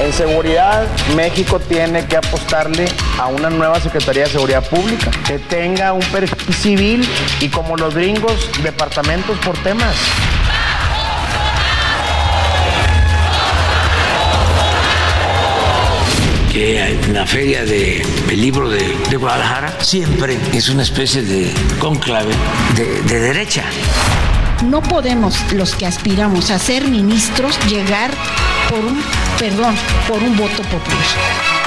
En seguridad, México tiene que apostarle a una nueva Secretaría de Seguridad Pública que tenga un perfil civil y como los gringos, departamentos por temas. Que en la feria del libro de, Guadalajara siempre es una especie de conclave de, de derecha. No podemos los que aspiramos a ser ministros llegar por un, perdón, por un voto popular.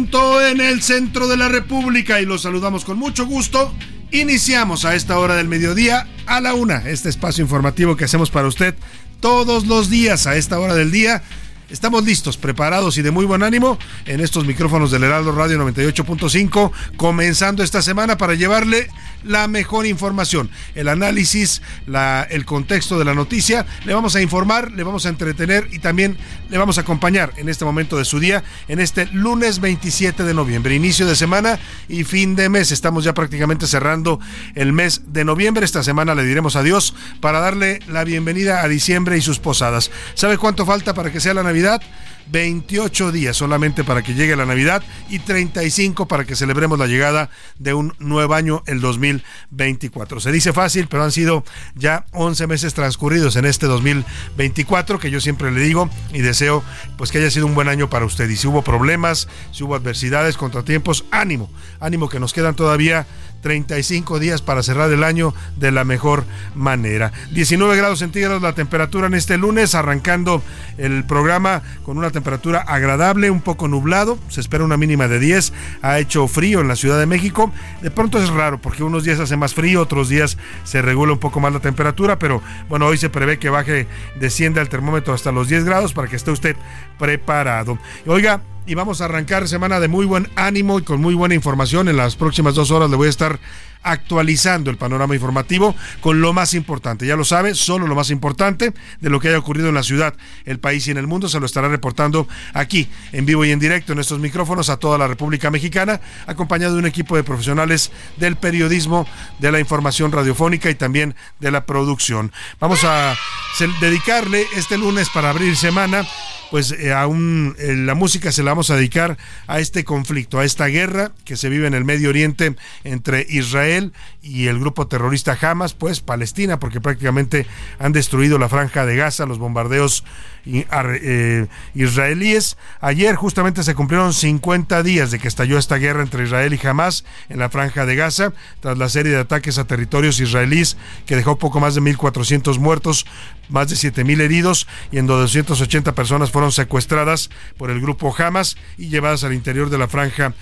En el centro de la República y los saludamos con mucho gusto. Iniciamos a esta hora del mediodía a la una, este espacio informativo que hacemos para usted todos los días a esta hora del día Estamos listos, preparados y de muy buen ánimo en estos micrófonos del Heraldo Radio 98.5, comenzando esta semana para llevarle la mejor información, el análisis, la, el contexto de la noticia. Le vamos a informar, le vamos a entretener y también le vamos a acompañar en este momento de su día, en este lunes 27 de noviembre, inicio de semana y fin de mes. Estamos ya prácticamente cerrando el mes de noviembre. Esta semana le diremos adiós para darle la bienvenida a diciembre y sus posadas. ¿Sabe cuánto falta para que sea la Navidad? 28 días solamente para que llegue la Navidad y 35 para que celebremos la llegada de un nuevo año, el 2024. Se dice fácil, pero han sido ya 11 meses transcurridos en este 2024 que yo siempre le digo y deseo pues que haya sido un buen año para usted. Y si hubo problemas, si hubo adversidades, contratiempos, ánimo, ánimo que nos quedan todavía 35 días para cerrar el año de la mejor manera. 19 grados centígrados la temperatura en este lunes, arrancando el programa con una temperatura agradable, un poco nublado, se espera una mínima de 10, ha hecho frío en la Ciudad de México, de pronto es raro porque unos días hace más frío, otros días se regula un poco más la temperatura, pero bueno, hoy se prevé que baje, descienda el termómetro hasta los 10 grados para que esté usted preparado. Oiga, y vamos a arrancar semana de muy buen ánimo y con muy buena información. En las próximas dos horas le voy a estar actualizando el panorama informativo con lo más importante. Ya lo sabe, solo lo más importante de lo que haya ocurrido en la ciudad, el país y en el mundo se lo estará reportando aquí, en vivo y en directo, en estos micrófonos a toda la República Mexicana, acompañado de un equipo de profesionales del periodismo, de la información radiofónica y también de la producción. Vamos a dedicarle este lunes para abrir semana pues eh, aún eh, la música se la vamos a dedicar a este conflicto, a esta guerra que se vive en el Medio Oriente entre Israel y el grupo terrorista Hamas, pues Palestina, porque prácticamente han destruido la franja de Gaza, los bombardeos eh, israelíes. Ayer justamente se cumplieron 50 días de que estalló esta guerra entre Israel y Hamas en la franja de Gaza, tras la serie de ataques a territorios israelíes que dejó poco más de 1.400 muertos, más de 7.000 heridos y en 280 personas fueron secuestradas por el grupo Hamas y llevadas al interior de la franja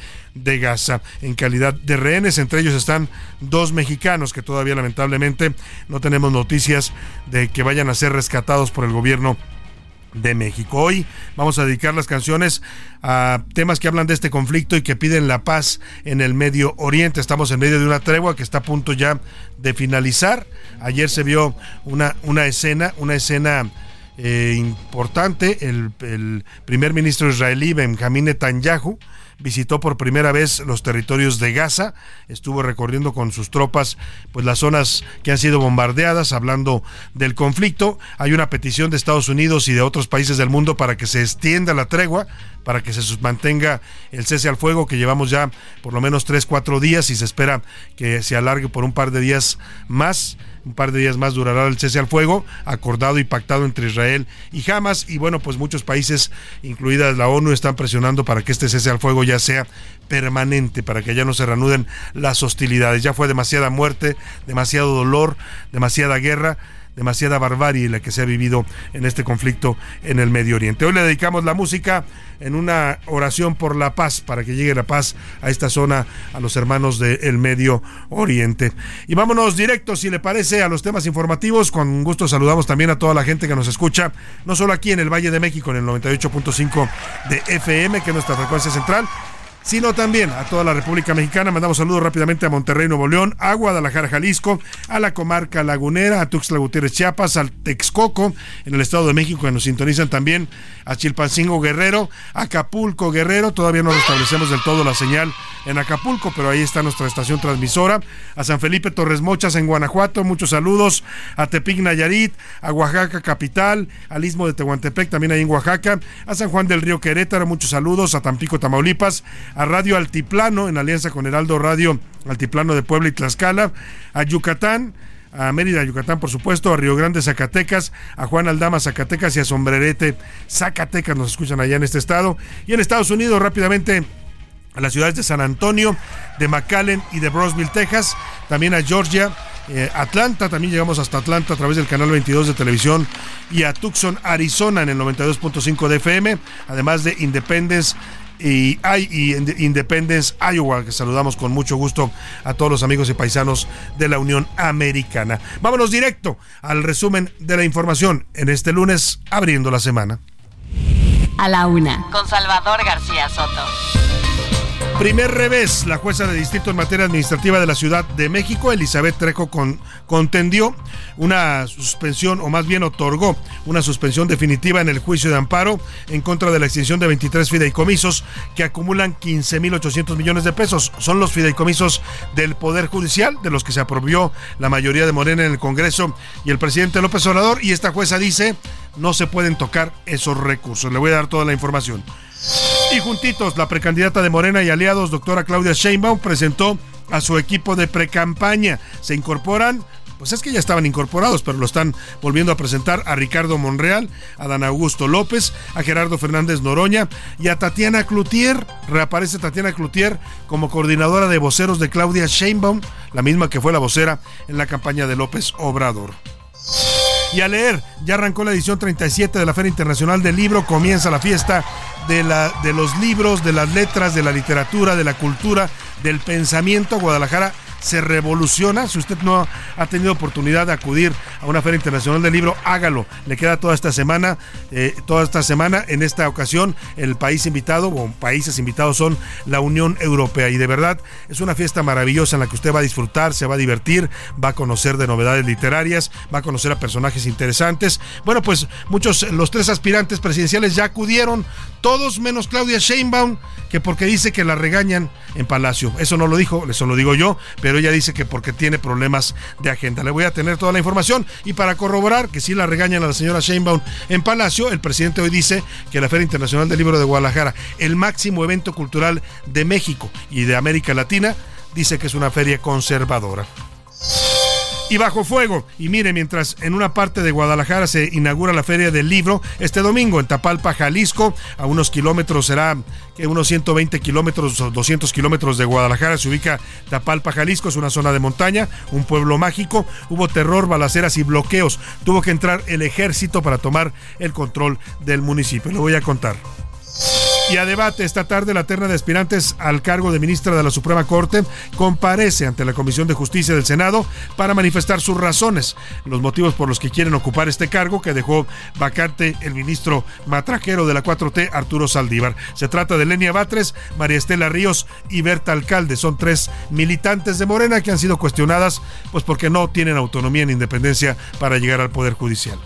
de Gaza en calidad de rehenes. Entre ellos están dos mexicanos que todavía lamentablemente no tenemos noticias de que vayan a ser rescatados por el gobierno de México. Hoy vamos a dedicar las canciones a temas que hablan de este conflicto y que piden la paz en el Medio Oriente. Estamos en medio de una tregua que está a punto ya de finalizar. Ayer se vio una, una escena, una escena eh, importante. El, el primer ministro israelí, Benjamín Netanyahu, visitó por primera vez los territorios de Gaza, estuvo recorriendo con sus tropas pues las zonas que han sido bombardeadas, hablando del conflicto. Hay una petición de Estados Unidos y de otros países del mundo para que se extienda la tregua, para que se mantenga el cese al fuego que llevamos ya por lo menos tres, cuatro días y se espera que se alargue por un par de días más Un par de días más durará el cese al fuego, acordado y pactado entre Israel y Hamas. Y bueno, pues muchos países, incluidas la ONU, están presionando para que este cese al fuego ya sea permanente, para que ya no se reanuden las hostilidades. Ya fue demasiada muerte, demasiado dolor, demasiada guerra demasiada barbarie la que se ha vivido en este conflicto en el Medio Oriente. Hoy le dedicamos la música en una oración por la paz, para que llegue la paz a esta zona, a los hermanos del Medio Oriente. Y vámonos directo, si le parece, a los temas informativos. Con gusto saludamos también a toda la gente que nos escucha, no solo aquí en el Valle de México, en el 98.5 de FM, que es nuestra frecuencia central, sino también a toda la República Mexicana. Mandamos saludos rápidamente a Monterrey, Nuevo León, a Guadalajara, Jalisco, a la comarca lagunera, a Tuxtla Gutiérrez, Chiapas, al Texcoco, en el Estado de México, que nos sintonizan también, a Chilpancingo, Guerrero, a Acapulco, Guerrero. Todavía no restablecemos del todo la señal en Acapulco, pero ahí está nuestra estación transmisora. A San Felipe Torres Mochas, en Guanajuato, muchos saludos. A Tepic, Nayarit, a Oaxaca, capital, al Istmo de Tehuantepec, también ahí en Oaxaca. A San Juan del Río Querétaro, muchos saludos. A Tampico, Tamaulipas a Radio Altiplano, en alianza con Heraldo Radio Altiplano de Puebla y Tlaxcala, a Yucatán, a Mérida, Yucatán, por supuesto, a Río Grande, Zacatecas, a Juan Aldama, Zacatecas y a Sombrerete, Zacatecas, nos escuchan allá en este estado. Y en Estados Unidos, rápidamente, a las ciudades de San Antonio, de McAllen y de Brosville, Texas, también a Georgia, eh, Atlanta, también llegamos hasta Atlanta a través del canal 22 de televisión y a Tucson, Arizona en el 92.5 de FM, además de Independence y, y Independence, Iowa, que saludamos con mucho gusto a todos los amigos y paisanos de la Unión Americana. Vámonos directo al resumen de la información en este lunes, abriendo la semana. A la una, con Salvador García Soto. Primer revés, la jueza de distrito en materia administrativa de la Ciudad de México, Elizabeth Trejo, contendió una suspensión, o más bien otorgó una suspensión definitiva en el juicio de amparo en contra de la extinción de 23 fideicomisos que acumulan 15.800 millones de pesos. Son los fideicomisos del Poder Judicial, de los que se aprobó la mayoría de Morena en el Congreso y el presidente López Obrador, y esta jueza dice no se pueden tocar esos recursos. Le voy a dar toda la información. Y juntitos, la precandidata de Morena y aliados, doctora Claudia Sheinbaum, presentó a su equipo de precampaña. Se incorporan pues es que ya estaban incorporados, pero lo están volviendo a presentar a Ricardo Monreal, a Dan Augusto López, a Gerardo Fernández Noroña y a Tatiana Cloutier. Reaparece Tatiana Cloutier como coordinadora de voceros de Claudia Sheinbaum, la misma que fue la vocera en la campaña de López Obrador. Y a leer, ya arrancó la edición 37 de la Feria Internacional del Libro, comienza la fiesta de, la, de los libros, de las letras, de la literatura, de la cultura, del pensamiento. Guadalajara se revoluciona. Si usted no ha tenido oportunidad de acudir a una feria internacional del libro, hágalo. Le queda toda esta semana, eh, toda esta semana. En esta ocasión, el país invitado o países invitados son la Unión Europea. Y de verdad es una fiesta maravillosa en la que usted va a disfrutar, se va a divertir, va a conocer de novedades literarias, va a conocer a personajes interesantes. Bueno, pues muchos, los tres aspirantes presidenciales ya acudieron, todos menos Claudia Sheinbaum, que porque dice que la regañan en Palacio. Eso no lo dijo, eso lo digo yo, pero ella dice que porque tiene problemas de agenda. Le voy a tener toda la información y para corroborar que sí la regañan a la señora Sheinbaum en Palacio, el presidente hoy dice que la Feria Internacional del Libro de Guadalajara, el máximo evento cultural de México y de América Latina, dice que es una feria conservadora y bajo fuego. Y mire, mientras en una parte de Guadalajara se inaugura la Feria del Libro, este domingo en Tapalpa, Jalisco, a unos kilómetros será que unos 120 kilómetros o 200 kilómetros de Guadalajara se ubica Tapalpa, Jalisco, es una zona de montaña, un pueblo mágico. Hubo terror, balaceras y bloqueos. Tuvo que entrar el ejército para tomar el control del municipio. Lo voy a contar. Y a debate esta tarde la terna de aspirantes al cargo de ministra de la Suprema Corte comparece ante la Comisión de Justicia del Senado para manifestar sus razones, los motivos por los que quieren ocupar este cargo que dejó vacante el ministro matrajero de la 4T, Arturo Saldívar. Se trata de Lenia Batres, María Estela Ríos y Berta Alcalde. Son tres militantes de Morena que han sido cuestionadas pues porque no tienen autonomía ni independencia para llegar al Poder Judicial.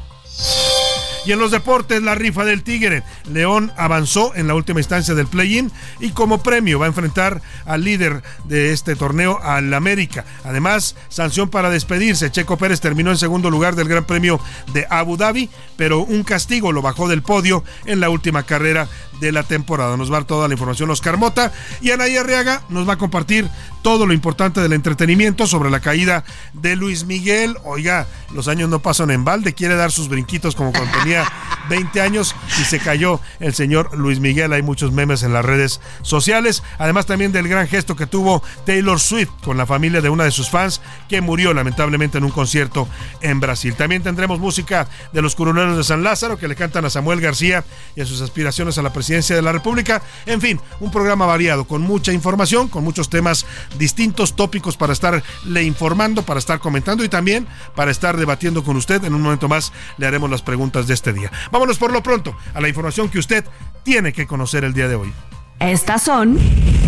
Y en los deportes, la rifa del Tigre. León avanzó en la última instancia del play-in y como premio va a enfrentar al líder de este torneo, al América. Además, sanción para despedirse. Checo Pérez terminó en segundo lugar del Gran Premio de Abu Dhabi, pero un castigo lo bajó del podio en la última carrera de la temporada. Nos va a dar toda la información Oscar Mota y Anaí Arriaga nos va a compartir todo lo importante del entretenimiento sobre la caída de Luis Miguel. Oiga, los años no pasan en balde, quiere dar sus brinquitos como cuando tenía 20 años y se cayó el señor Luis Miguel. Hay muchos memes en las redes sociales, además también del gran gesto que tuvo Taylor Swift con la familia de una de sus fans que murió lamentablemente en un concierto en Brasil. También tendremos música de los curuleros de San Lázaro que le cantan a Samuel García y a sus aspiraciones a la presidencia de la República. En fin, un programa variado con mucha información, con muchos temas distintos tópicos para estarle informando, para estar comentando y también para estar debatiendo con usted. En un momento más le haremos las preguntas de este día. Vámonos por lo pronto a la información que usted tiene que conocer el día de hoy. Estas son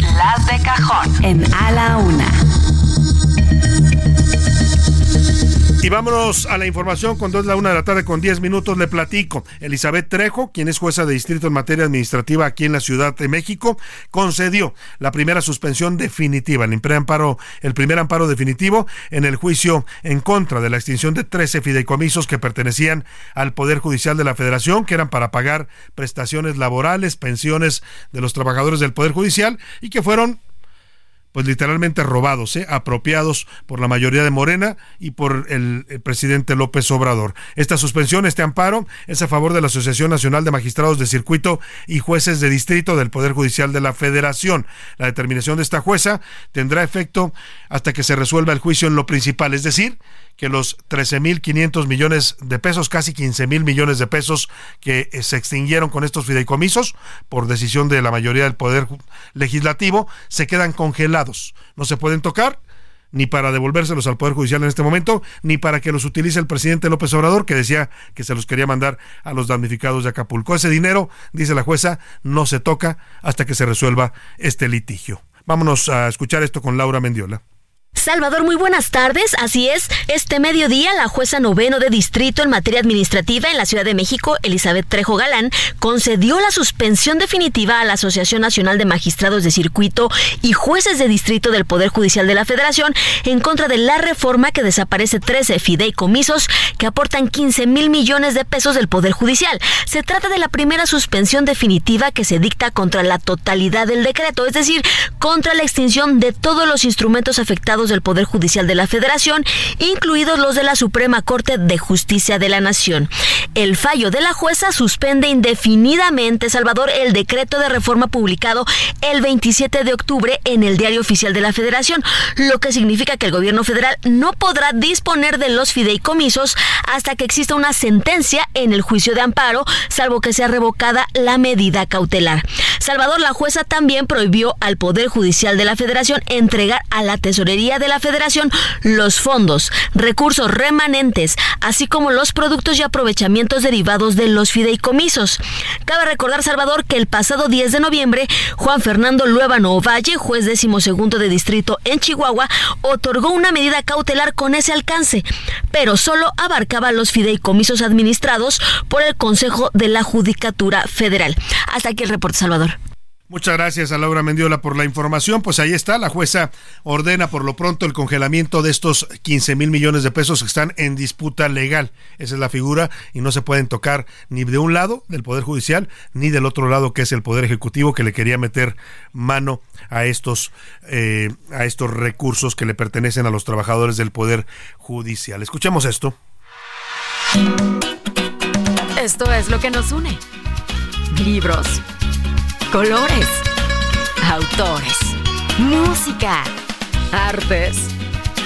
las de cajón en A la Una. Y vámonos a la información con dos la una de la tarde con 10 minutos. Le platico. Elizabeth Trejo, quien es jueza de distrito en materia administrativa aquí en la Ciudad de México, concedió la primera suspensión definitiva, el primer amparo, el primer amparo definitivo en el juicio en contra de la extinción de 13 fideicomisos que pertenecían al Poder Judicial de la Federación, que eran para pagar prestaciones laborales, pensiones de los trabajadores del Poder Judicial y que fueron pues literalmente robados, ¿eh? apropiados por la mayoría de Morena y por el, el, presidente López Obrador. Esta suspensión, este amparo, es a favor de la Asociación Nacional de Magistrados de Circuito y Jueces de Distrito del Poder Judicial de la Federación. La determinación de esta jueza tendrá efecto hasta que se resuelva el juicio en lo principal, es decir, que los 13.500 millones de pesos, casi 15.000 millones de pesos que eh, se extinguieron con estos fideicomisos por decisión de la mayoría del Poder Legislativo, se quedan congelados. No se pueden tocar ni para devolvérselos al Poder Judicial en este momento, ni para que los utilice el presidente López Obrador, que decía que se los quería mandar a los damnificados de Acapulco. Ese dinero, dice la jueza, no se toca hasta que se resuelva este litigio. Vámonos a escuchar esto con Laura Mendiola. Salvador, muy buenas tardes. Así es, este mediodía la jueza noveno de distrito en materia administrativa en la Ciudad de México, Elizabeth Trejo Galán, concedió la suspensión definitiva a la Asociación Nacional de Magistrados de Circuito y Jueces de Distrito del Poder Judicial de la Federación en contra de la reforma que desaparece 13 fideicomisos que aportan 15 mil millones de pesos del Poder Judicial. Se trata de la primera suspensión definitiva que se dicta contra la totalidad del decreto, es decir, contra la extinción de todos los instrumentos afectados del Poder Judicial de la Federación, incluidos los de la Suprema Corte de Justicia de la Nación. El fallo de la jueza suspende indefinidamente, Salvador, el decreto de reforma publicado el 27 de octubre en el Diario Oficial de la Federación, lo que significa que el gobierno federal no podrá disponer de los fideicomisos hasta que exista una sentencia en el juicio de amparo, salvo que sea revocada la medida cautelar. Salvador, la jueza también prohibió al Poder Judicial de la Federación entregar a la Tesorería de la Federación los fondos, recursos remanentes, así como los productos y aprovechamientos derivados de los fideicomisos. Cabe recordar, Salvador, que el pasado 10 de noviembre, Juan Fernando Luébano Valle, juez decimosegundo de distrito en Chihuahua, otorgó una medida cautelar con ese alcance, pero solo abarcaba los fideicomisos administrados por el Consejo de la Judicatura Federal. Hasta aquí el reporte, Salvador. Muchas gracias a Laura Mendiola por la información. Pues ahí está, la jueza ordena por lo pronto el congelamiento de estos 15 mil millones de pesos que están en disputa legal. Esa es la figura y no se pueden tocar ni de un lado del Poder Judicial ni del otro lado que es el Poder Ejecutivo que le quería meter mano a estos, eh, a estos recursos que le pertenecen a los trabajadores del Poder Judicial. Escuchemos esto. Esto es lo que nos une. Libros colores, autores, música, artes,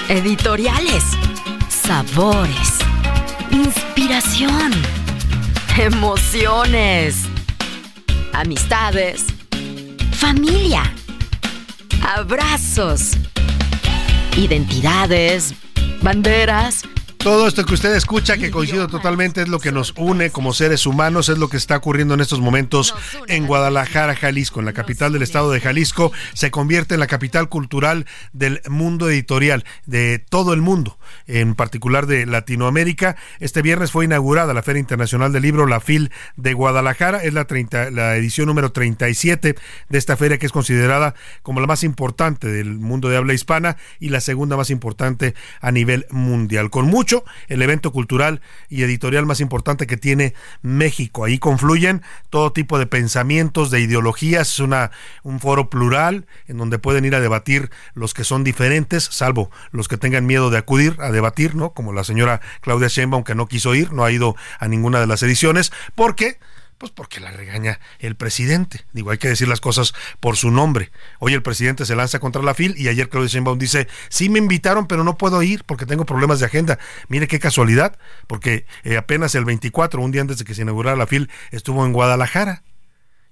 editoriales, sabores, inspiración, emociones, amistades, familia, abrazos, identidades, banderas, Todo esto que usted escucha, que coincido totalmente, es lo que nos une como seres humanos, es lo que está ocurriendo en estos momentos en Guadalajara, Jalisco, en la capital del estado de Jalisco. Se convierte en la capital cultural del mundo editorial, de todo el mundo, en particular de Latinoamérica. Este viernes fue inaugurada la Feria Internacional del Libro, la FIL de Guadalajara. Es la, 30, la edición número 37 de esta feria que es considerada como la más importante del mundo de habla hispana y la segunda más importante a nivel mundial. Con mucho el evento cultural y editorial más importante que tiene México. Ahí confluyen todo tipo de pensamientos, de ideologías, es una, un foro plural en donde pueden ir a debatir los que son diferentes, salvo los que tengan miedo de acudir a debatir, ¿no? Como la señora Claudia Sheinbaum que no quiso ir, no ha ido a ninguna de las ediciones, porque pues porque la regaña el presidente. Digo, hay que decir las cosas por su nombre. Hoy el presidente se lanza contra la FIL y ayer Claudia Sheinbaum dice, sí me invitaron, pero no puedo ir porque tengo problemas de agenda. Mire qué casualidad, porque eh, apenas el 24, un día antes de que se inaugurara la FIL, estuvo en Guadalajara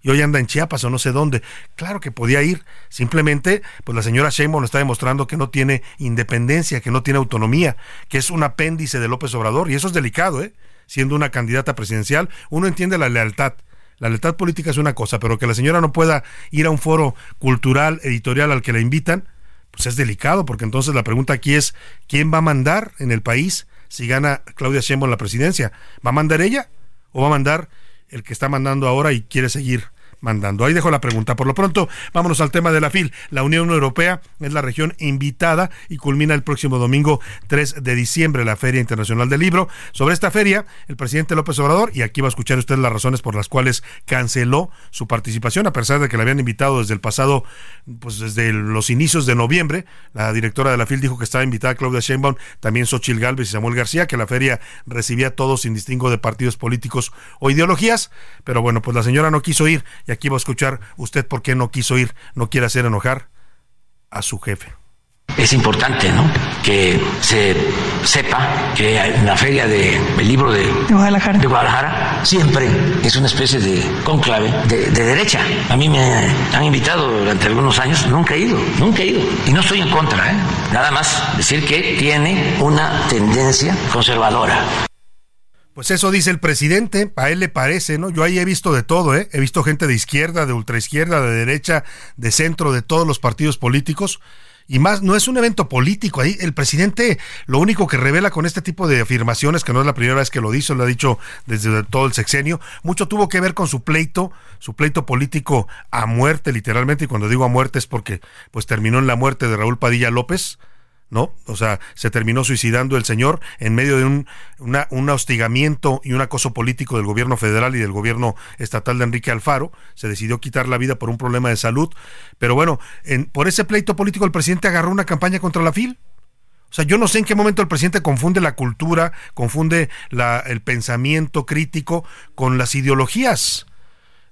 y hoy anda en Chiapas o no sé dónde. Claro que podía ir. Simplemente, pues la señora Sheinbaum está demostrando que no tiene independencia, que no tiene autonomía, que es un apéndice de López Obrador. Y eso es delicado, ¿eh? siendo una candidata presidencial, uno entiende la lealtad. La lealtad política es una cosa, pero que la señora no pueda ir a un foro cultural, editorial al que la invitan, pues es delicado, porque entonces la pregunta aquí es, ¿quién va a mandar en el país si gana Claudia Sheinbaum la presidencia? ¿Va a mandar ella o va a mandar el que está mandando ahora y quiere seguir mandando. Ahí dejo la pregunta. Por lo pronto, vámonos al tema de la FIL. La Unión Europea es la región invitada y culmina el próximo domingo 3 de diciembre la Feria Internacional del Libro. Sobre esta feria, el presidente López Obrador, y aquí va a escuchar usted las razones por las cuales canceló su participación, a pesar de que la habían invitado desde el pasado, pues desde los inicios de noviembre. La directora de la FIL dijo que estaba invitada Claudia Sheinbaum, también Xochil Gálvez y Samuel García, que la feria recibía a todos sin distingo de partidos políticos o ideologías. Pero bueno, pues la señora no quiso ir y aquí va a escuchar usted por qué no quiso ir, no quiere hacer enojar a su jefe. Es importante, ¿no? Que se sepa que en la feria del libro de, Guadalajara. de, Guadalajara. siempre es una especie de conclave de, de, derecha. A mí me han invitado durante algunos años, nunca he ido, nunca he ido. Y no estoy en contra, ¿eh? Nada más decir que tiene una tendencia conservadora. Pues eso dice el presidente, a él le parece, ¿no? Yo ahí he visto de todo, ¿eh? He visto gente de izquierda, de ultraizquierda, de derecha, de centro, de todos los partidos políticos. Y más, no es un evento político. Ahí el presidente lo único que revela con este tipo de afirmaciones, que no es la primera vez que lo dice, lo ha dicho desde todo el sexenio, mucho tuvo que ver con su pleito, su pleito político a muerte, literalmente. Y cuando digo a muerte es porque pues terminó en la muerte de Raúl Padilla López ¿no? O sea, se terminó suicidando el señor en medio de un, un hostigamiento y un acoso político del gobierno federal y del gobierno estatal de Enrique Alfaro. Se decidió quitar la vida por un problema de salud. Pero bueno, en, por ese pleito político el presidente agarró una campaña contra la FIL. O sea, yo no sé en qué momento el presidente confunde la cultura, confunde el pensamiento crítico con las ideologías.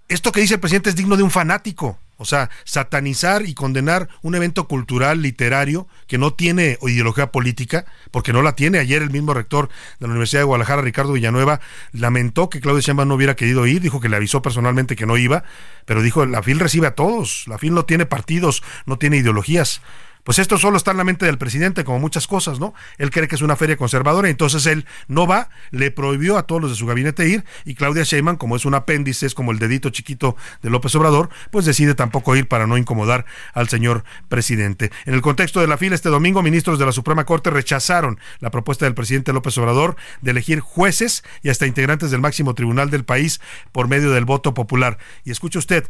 Esto que dice el presidente es digno de un fanático. O sea, satanizar y condenar un evento cultural, literario, que no tiene ideología política, porque no la tiene. Ayer el mismo rector de la Universidad de Guadalajara, Ricardo Villanueva, lamentó que Claudia Sheinbaum no hubiera querido ir, dijo que le avisó personalmente que no iba, pero dijo, la FIL recibe a todos, la FIL no tiene partidos, no tiene ideologías. Pues esto solo está en la mente del presidente, como muchas cosas, ¿no? Él cree que es una feria conservadora, entonces él no va, le prohibió a todos los de su gabinete ir, y Claudia Sheinbaum, como es un apéndice, es como el dedito chiquito de López Obrador, pues decide tampoco ir para no incomodar al señor presidente. En el contexto de la fila, este domingo, ministros de la Suprema Corte rechazaron la propuesta del presidente López Obrador de elegir jueces y hasta integrantes del máximo tribunal del país por medio del voto popular. Y escuche usted,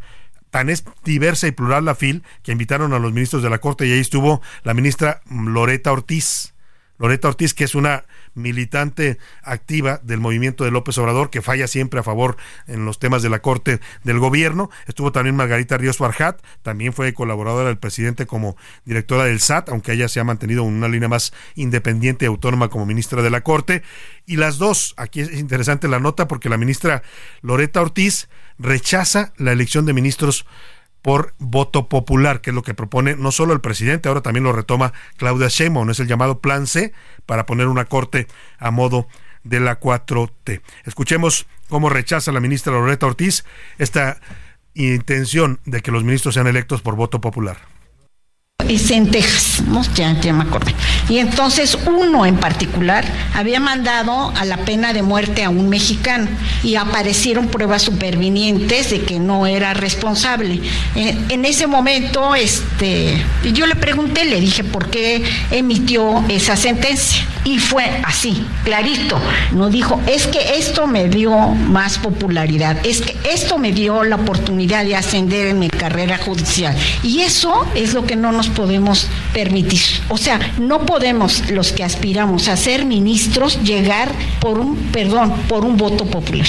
tan es diversa y plural la FIL que invitaron a los ministros de la Corte y ahí estuvo la ministra Loreta Ortiz. Loreta Ortiz, que es una militante activa del movimiento de López Obrador, que falla siempre a favor en los temas de la Corte del Gobierno. Estuvo también Margarita Ríos Farjat, también fue colaboradora del presidente como directora del SAT, aunque ella se ha mantenido en una línea más independiente y autónoma como ministra de la Corte. Y las dos, aquí es interesante la nota porque la ministra Loreta Ortiz rechaza la elección de ministros por voto popular, que es lo que propone no solo el presidente, ahora también lo retoma Claudia Sheinbaum, es el llamado Plan C para poner una corte a modo de la 4T. Escuchemos cómo rechaza la ministra Loreta Ortiz esta intención de que los ministros sean electos por voto popular es en Texas, ya, me acordé. Y entonces uno en particular había mandado a la pena de muerte a un mexicano y aparecieron pruebas supervinientes de que no era responsable. En, ese momento, este, yo le pregunté, le dije por qué emitió esa sentencia y fue así, clarito. No dijo, es que esto me dio más popularidad, es que esto me dio la oportunidad de ascender en mi carrera judicial y eso es lo que no nos podemos permitir. O sea, no podemos los que aspiramos a ser ministros llegar por un, perdón, por un voto popular.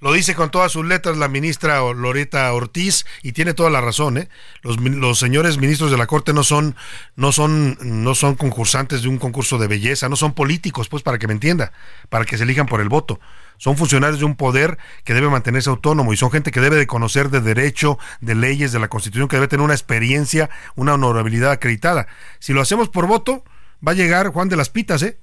Lo dice con todas sus letras la ministra Loreta Ortiz y tiene toda la razón. ¿eh? Los, los, señores ministros de la Corte no son, no, son, no son concursantes de un concurso de belleza, no son políticos, pues para que me entienda, para que se elijan por el voto. Son funcionarios de un poder que debe mantenerse autónomo y son gente que debe de conocer de derecho, de leyes, de la Constitución, que debe tener una experiencia, una honorabilidad acreditada. Si lo hacemos por voto, va a llegar Juan de las Pitas, ¿eh?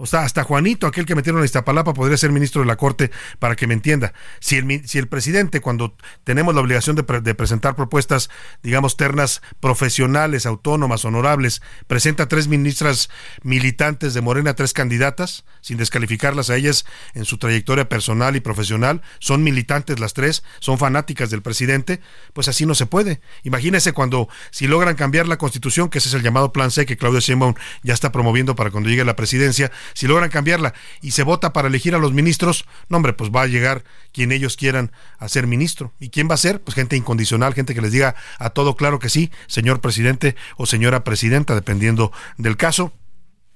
O sea, hasta Juanito, aquel que metieron a Iztapalapa, podría ser ministro de la Corte para que me entienda. Si el, si el presidente, cuando tenemos la obligación de, de, presentar propuestas, digamos, ternas profesionales, autónomas, honorables, presenta tres ministras militantes de Morena, tres candidatas, sin descalificarlas a ellas en su trayectoria personal y profesional, son militantes las tres, son fanáticas del presidente, pues así no se puede. Imagínese cuando, si logran cambiar la constitución, que ese es el llamado plan C que Claudio Sheinbaum ya está promoviendo para cuando llegue a la presidencia, si logran cambiarla y se vota para elegir a los ministros, no hombre, pues va a llegar quien ellos quieran a ser ministro. ¿Y quién va a ser? Pues gente incondicional, gente que les diga a todo claro que sí, señor presidente o señora presidenta, dependiendo del caso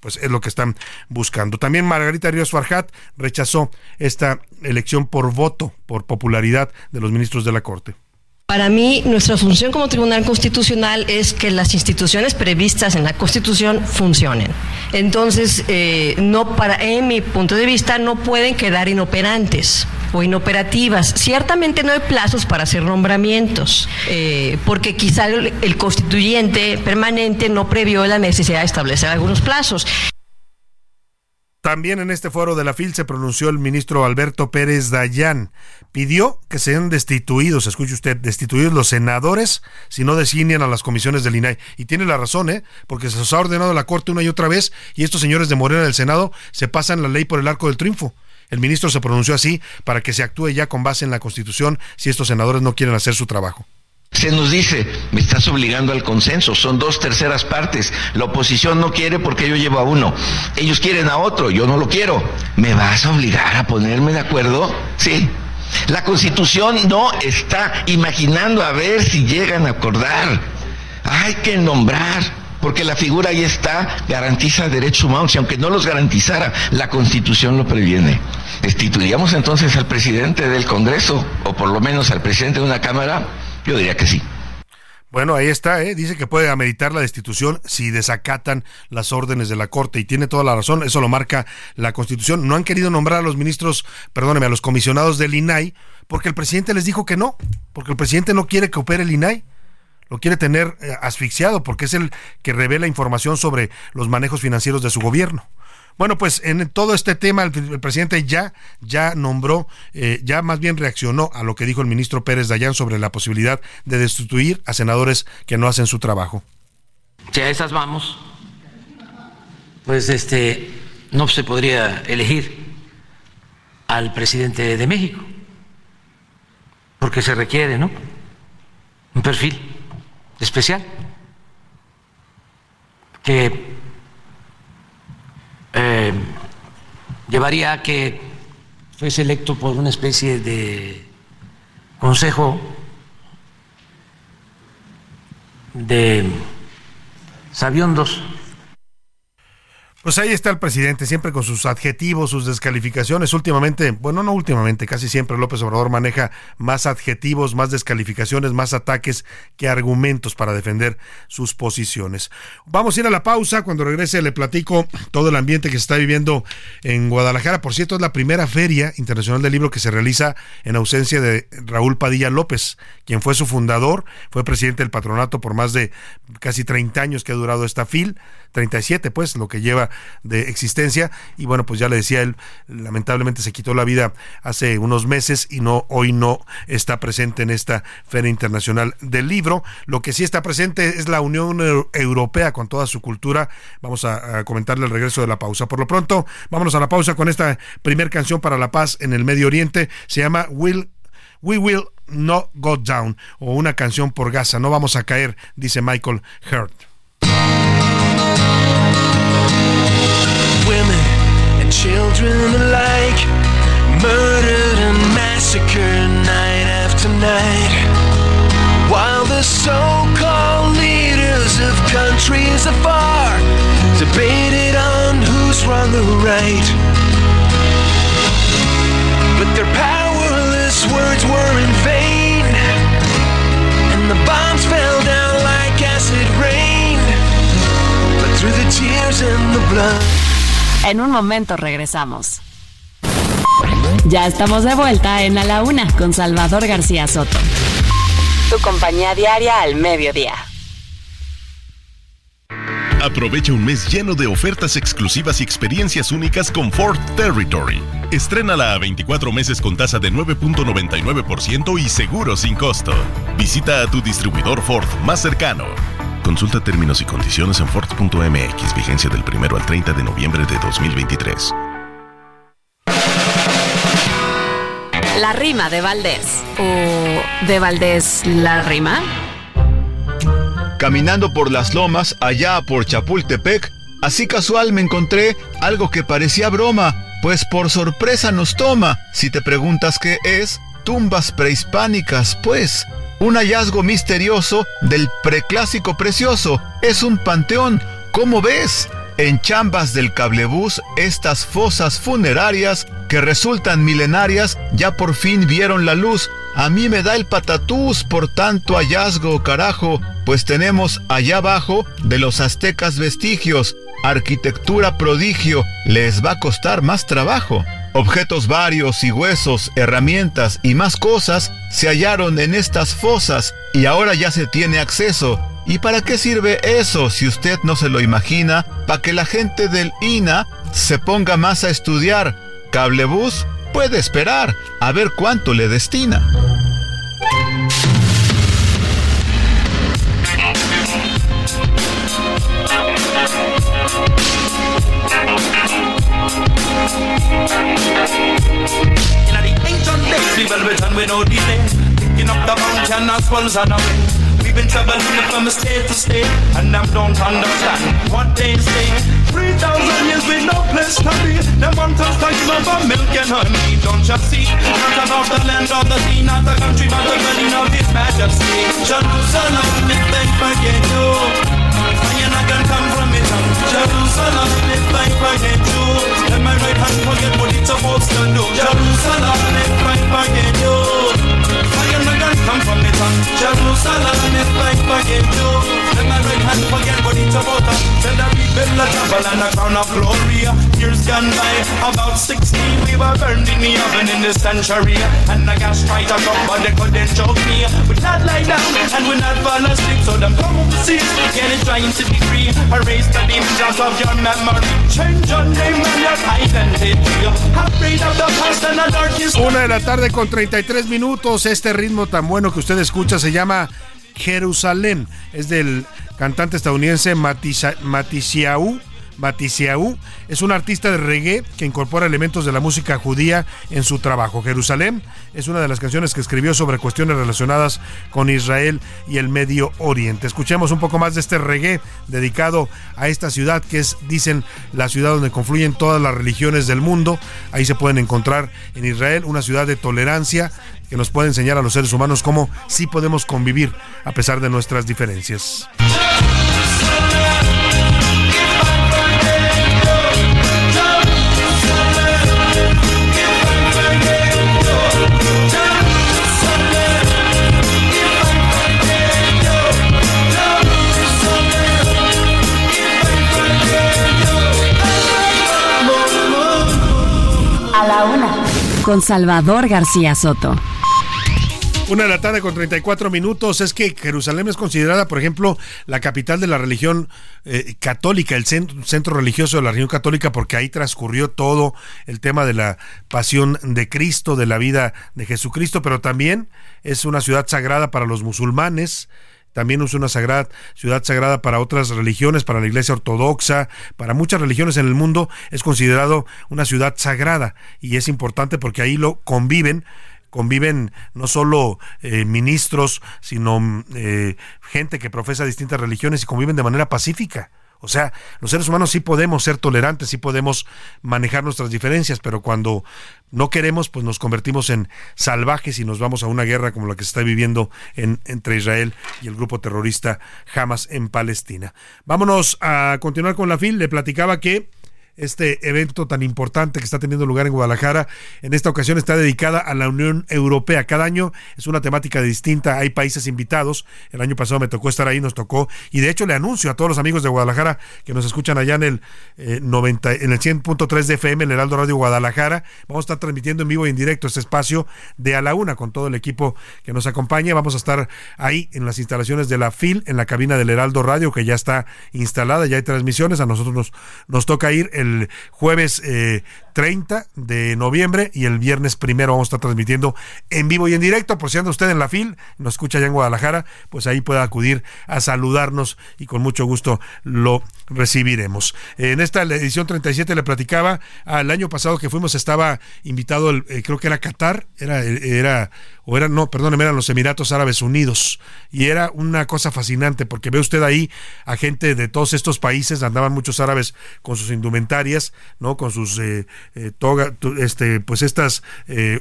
pues es lo que están buscando. También Margarita Ríos Farjat rechazó esta elección por voto, por popularidad de los ministros de la Corte. Para mí, nuestra función como Tribunal Constitucional es que las instituciones previstas en la Constitución funcionen. Entonces, eh, no para, en mi punto de vista, no pueden quedar inoperantes o inoperativas. Ciertamente no hay plazos para hacer nombramientos, eh, porque quizá el constituyente permanente no previó la necesidad de establecer algunos plazos. También en este foro de la FIL se pronunció el ministro Alberto Pérez Dayán. Pidió que sean destituidos, escuche usted, destituidos los senadores si no designan a las comisiones del INAI. Y tiene la razón, ¿eh? Porque se os ha ordenado la Corte una y otra vez y estos señores de Morena del Senado se pasan la ley por el arco del triunfo. El ministro se pronunció así para que se actúe ya con base en la Constitución si estos senadores no quieren hacer su trabajo. Se nos dice, me estás obligando al consenso, son dos terceras partes. La oposición no quiere porque yo llevo a uno. Ellos quieren a otro, yo no lo quiero. ¿Me vas a obligar a ponerme de acuerdo? Sí. La constitución no está imaginando a ver si llegan a acordar. Hay que nombrar, porque la figura ahí está, garantiza derechos humanos y aunque no los garantizara, la constitución lo previene. ¿Destituiríamos entonces al presidente del Congreso o por lo menos al presidente de una Cámara? Yo diría que sí. Bueno, ahí está, ¿eh? dice que puede ameritar la destitución si desacatan las órdenes de la Corte y tiene toda la razón, eso lo marca la Constitución. No han querido nombrar a los ministros, perdóneme, a los comisionados del INAI porque el presidente les dijo que no, porque el presidente no quiere que opere el INAI lo quiere tener eh, asfixiado porque es el que revela información sobre los manejos financieros de su gobierno. Bueno, pues en todo este tema el, presidente ya, ya nombró, eh, ya más bien reaccionó a lo que dijo el ministro Pérez Dayán sobre la posibilidad de destituir a senadores que no hacen su trabajo. Si a esas vamos, pues este no se podría elegir al presidente de México, porque se requiere, ¿no? Un perfil especial que eh, llevaría a que fuese electo por una especie de consejo de sabiondos pues ahí está el presidente, siempre con sus adjetivos, sus descalificaciones. Últimamente, bueno, no últimamente, casi siempre López Obrador maneja más adjetivos, más descalificaciones, más ataques que argumentos para defender sus posiciones. Vamos a ir a la pausa. Cuando regrese le platico todo el ambiente que se está viviendo en Guadalajara. Por cierto, es la primera feria internacional del libro que se realiza en ausencia de Raúl Padilla López, quien fue su fundador, fue presidente del patronato por más de casi 30 años que ha durado esta FIL, 37 pues, lo que lleva de existencia. Y bueno, pues ya le decía él, lamentablemente se quitó la vida hace unos meses y no hoy no está presente en esta Feria Internacional del Libro. Lo que sí está presente es la Unión Europea con toda su cultura. Vamos a, comentarle el regreso de la pausa. Por lo pronto, vámonos a la pausa con esta primer canción para la paz en el Medio Oriente. Se llama We Will Not Go Down o una canción por Gaza. No vamos a caer, dice Michael Hurt. Women and children alike murdered and massacred night after night. While the so-called leaders of countries afar debated on who's wrong or right. But their powerless words were in vain, and the bombs fell down like acid rain. But through the tears and the blood. En un momento regresamos. Ya estamos de vuelta en A la Una con Salvador García Soto. Tu compañía diaria al mediodía. Aprovecha un mes lleno de ofertas exclusivas y experiencias únicas con Ford Territory. Estrénala a 24 meses con tasa de 9.99% y seguro sin costo. Visita a tu distribuidor Ford más cercano. Consulta términos y condiciones en Ford.mx, vigencia del 1 al 30 de noviembre de 2023. La rima de Valdés. ¿O de Valdés la rima? Caminando por las lomas, allá por Chapultepec, así casual me encontré algo que parecía broma, pues por sorpresa nos toma. Si te preguntas qué es, tumbas prehispánicas, pues. Un hallazgo misterioso del preclásico precioso. Es un panteón, ¿cómo ves? En chambas del cablebús, estas fosas funerarias que resultan milenarias ya por fin vieron la luz. A mí me da el patatús por tanto hallazgo, carajo, pues tenemos allá abajo de los aztecas vestigios, arquitectura prodigio, les va a costar más trabajo. Objetos varios y huesos, herramientas y más cosas se hallaron en estas fosas y ahora ya se tiene acceso. ¿Y para qué sirve eso si usted no se lo imagina? Para que la gente del INA se ponga más a estudiar. Cablebus puede esperar a ver cuánto le destina. We've been written with no designs, picking up the mountain as well as our ways. We've been traveling from state to state, and I don't understand what they say. Three thousand years with no place to be. Them want us to give up on milk and honey, don't you see? Not about the land or the sea, not the country, but the dwelling of His Majesty. Jerusalem, if they forget you, you're not gonna come from it. Jerusalem, if I forget you, then my right hand forget what it's supposed to do. Jerusalem, if I forget you, come from. Jerusalem, if I forget you, forget what it's about. Then I rebuild the temple and a crown of glory. About 16, we were burned the oven in the. And the gas tried to come, but they. We not lie down and we not fall asleep. So them come overseas, get it trying to. Erase the demons of your memory. Change your name and your identity. Afraid of the past and the dark is Una de la tarde con 33 minutos. Este ritmo tan bueno que usted escucha se llama Jerusalén. Es del cantante estadounidense Matisiau. Matisiau es un artista de reggae que incorpora elementos de la música judía en su trabajo. Jerusalén es una de las canciones que escribió sobre cuestiones relacionadas con Israel y el Medio Oriente. Escuchemos un poco más de este reggae dedicado a esta ciudad que es, dicen, la ciudad donde confluyen todas las religiones del mundo. Ahí se pueden encontrar en Israel una ciudad de tolerancia que nos puede enseñar a los seres humanos cómo sí podemos convivir a pesar de nuestras diferencias. A la una. Con Salvador García Soto. Una de la tarde con 34 minutos. Es que Jerusalén es considerada, por ejemplo, la capital de la religión eh, católica, el centro, religioso de la religión católica, porque ahí transcurrió todo el tema de la pasión de Cristo, de la vida de Jesucristo, pero también es una ciudad sagrada para los musulmanes. También es una sagrada, ciudad sagrada para otras religiones, para la iglesia ortodoxa, para muchas religiones en el mundo, es considerado una ciudad sagrada y es importante porque ahí lo conviven conviven no solo eh, ministros, sino eh, gente que profesa distintas religiones y conviven de manera pacífica. O sea, los seres humanos sí podemos ser tolerantes, sí podemos manejar nuestras diferencias, pero cuando no queremos, pues nos convertimos en salvajes y nos vamos a una guerra como la que se está viviendo en, entre Israel y el grupo terrorista Hamas en Palestina. Vámonos a continuar con la FIL. Le platicaba que este evento tan importante que está teniendo lugar en Guadalajara. En esta ocasión está dedicada a la Unión Europea. Cada año es una temática distinta. Hay países invitados. El año pasado me tocó estar ahí, nos tocó. Y de hecho le anuncio a todos los amigos de Guadalajara que nos escuchan allá en el, 90, eh, en el 100.3 de FM, el Heraldo Radio Guadalajara. Vamos a estar transmitiendo en vivo y en directo este espacio de a la una con todo el equipo que nos acompaña. Vamos a estar ahí en las instalaciones de la FIL, en la cabina del Heraldo Radio, que ya está instalada, ya hay transmisiones. A nosotros nos, nos toca ir el jueves 30 eh, de noviembre y el viernes primero vamos a estar transmitiendo en vivo y en directo. Por si anda usted en la FIL, nos escucha allá en Guadalajara, pues ahí puede acudir a saludarnos y con mucho gusto lo recibiremos. En esta edición 37 le platicaba, al año pasado que fuimos estaba invitado, el, eh, creo que era Qatar, era, era, o era, no, perdóneme, eran los Emiratos Árabes Unidos. Y era una cosa fascinante porque ve usted ahí a gente de todos estos países, andaban muchos árabes con sus indumentarias, ¿no? Con sus eh, eh este, pues estas eh,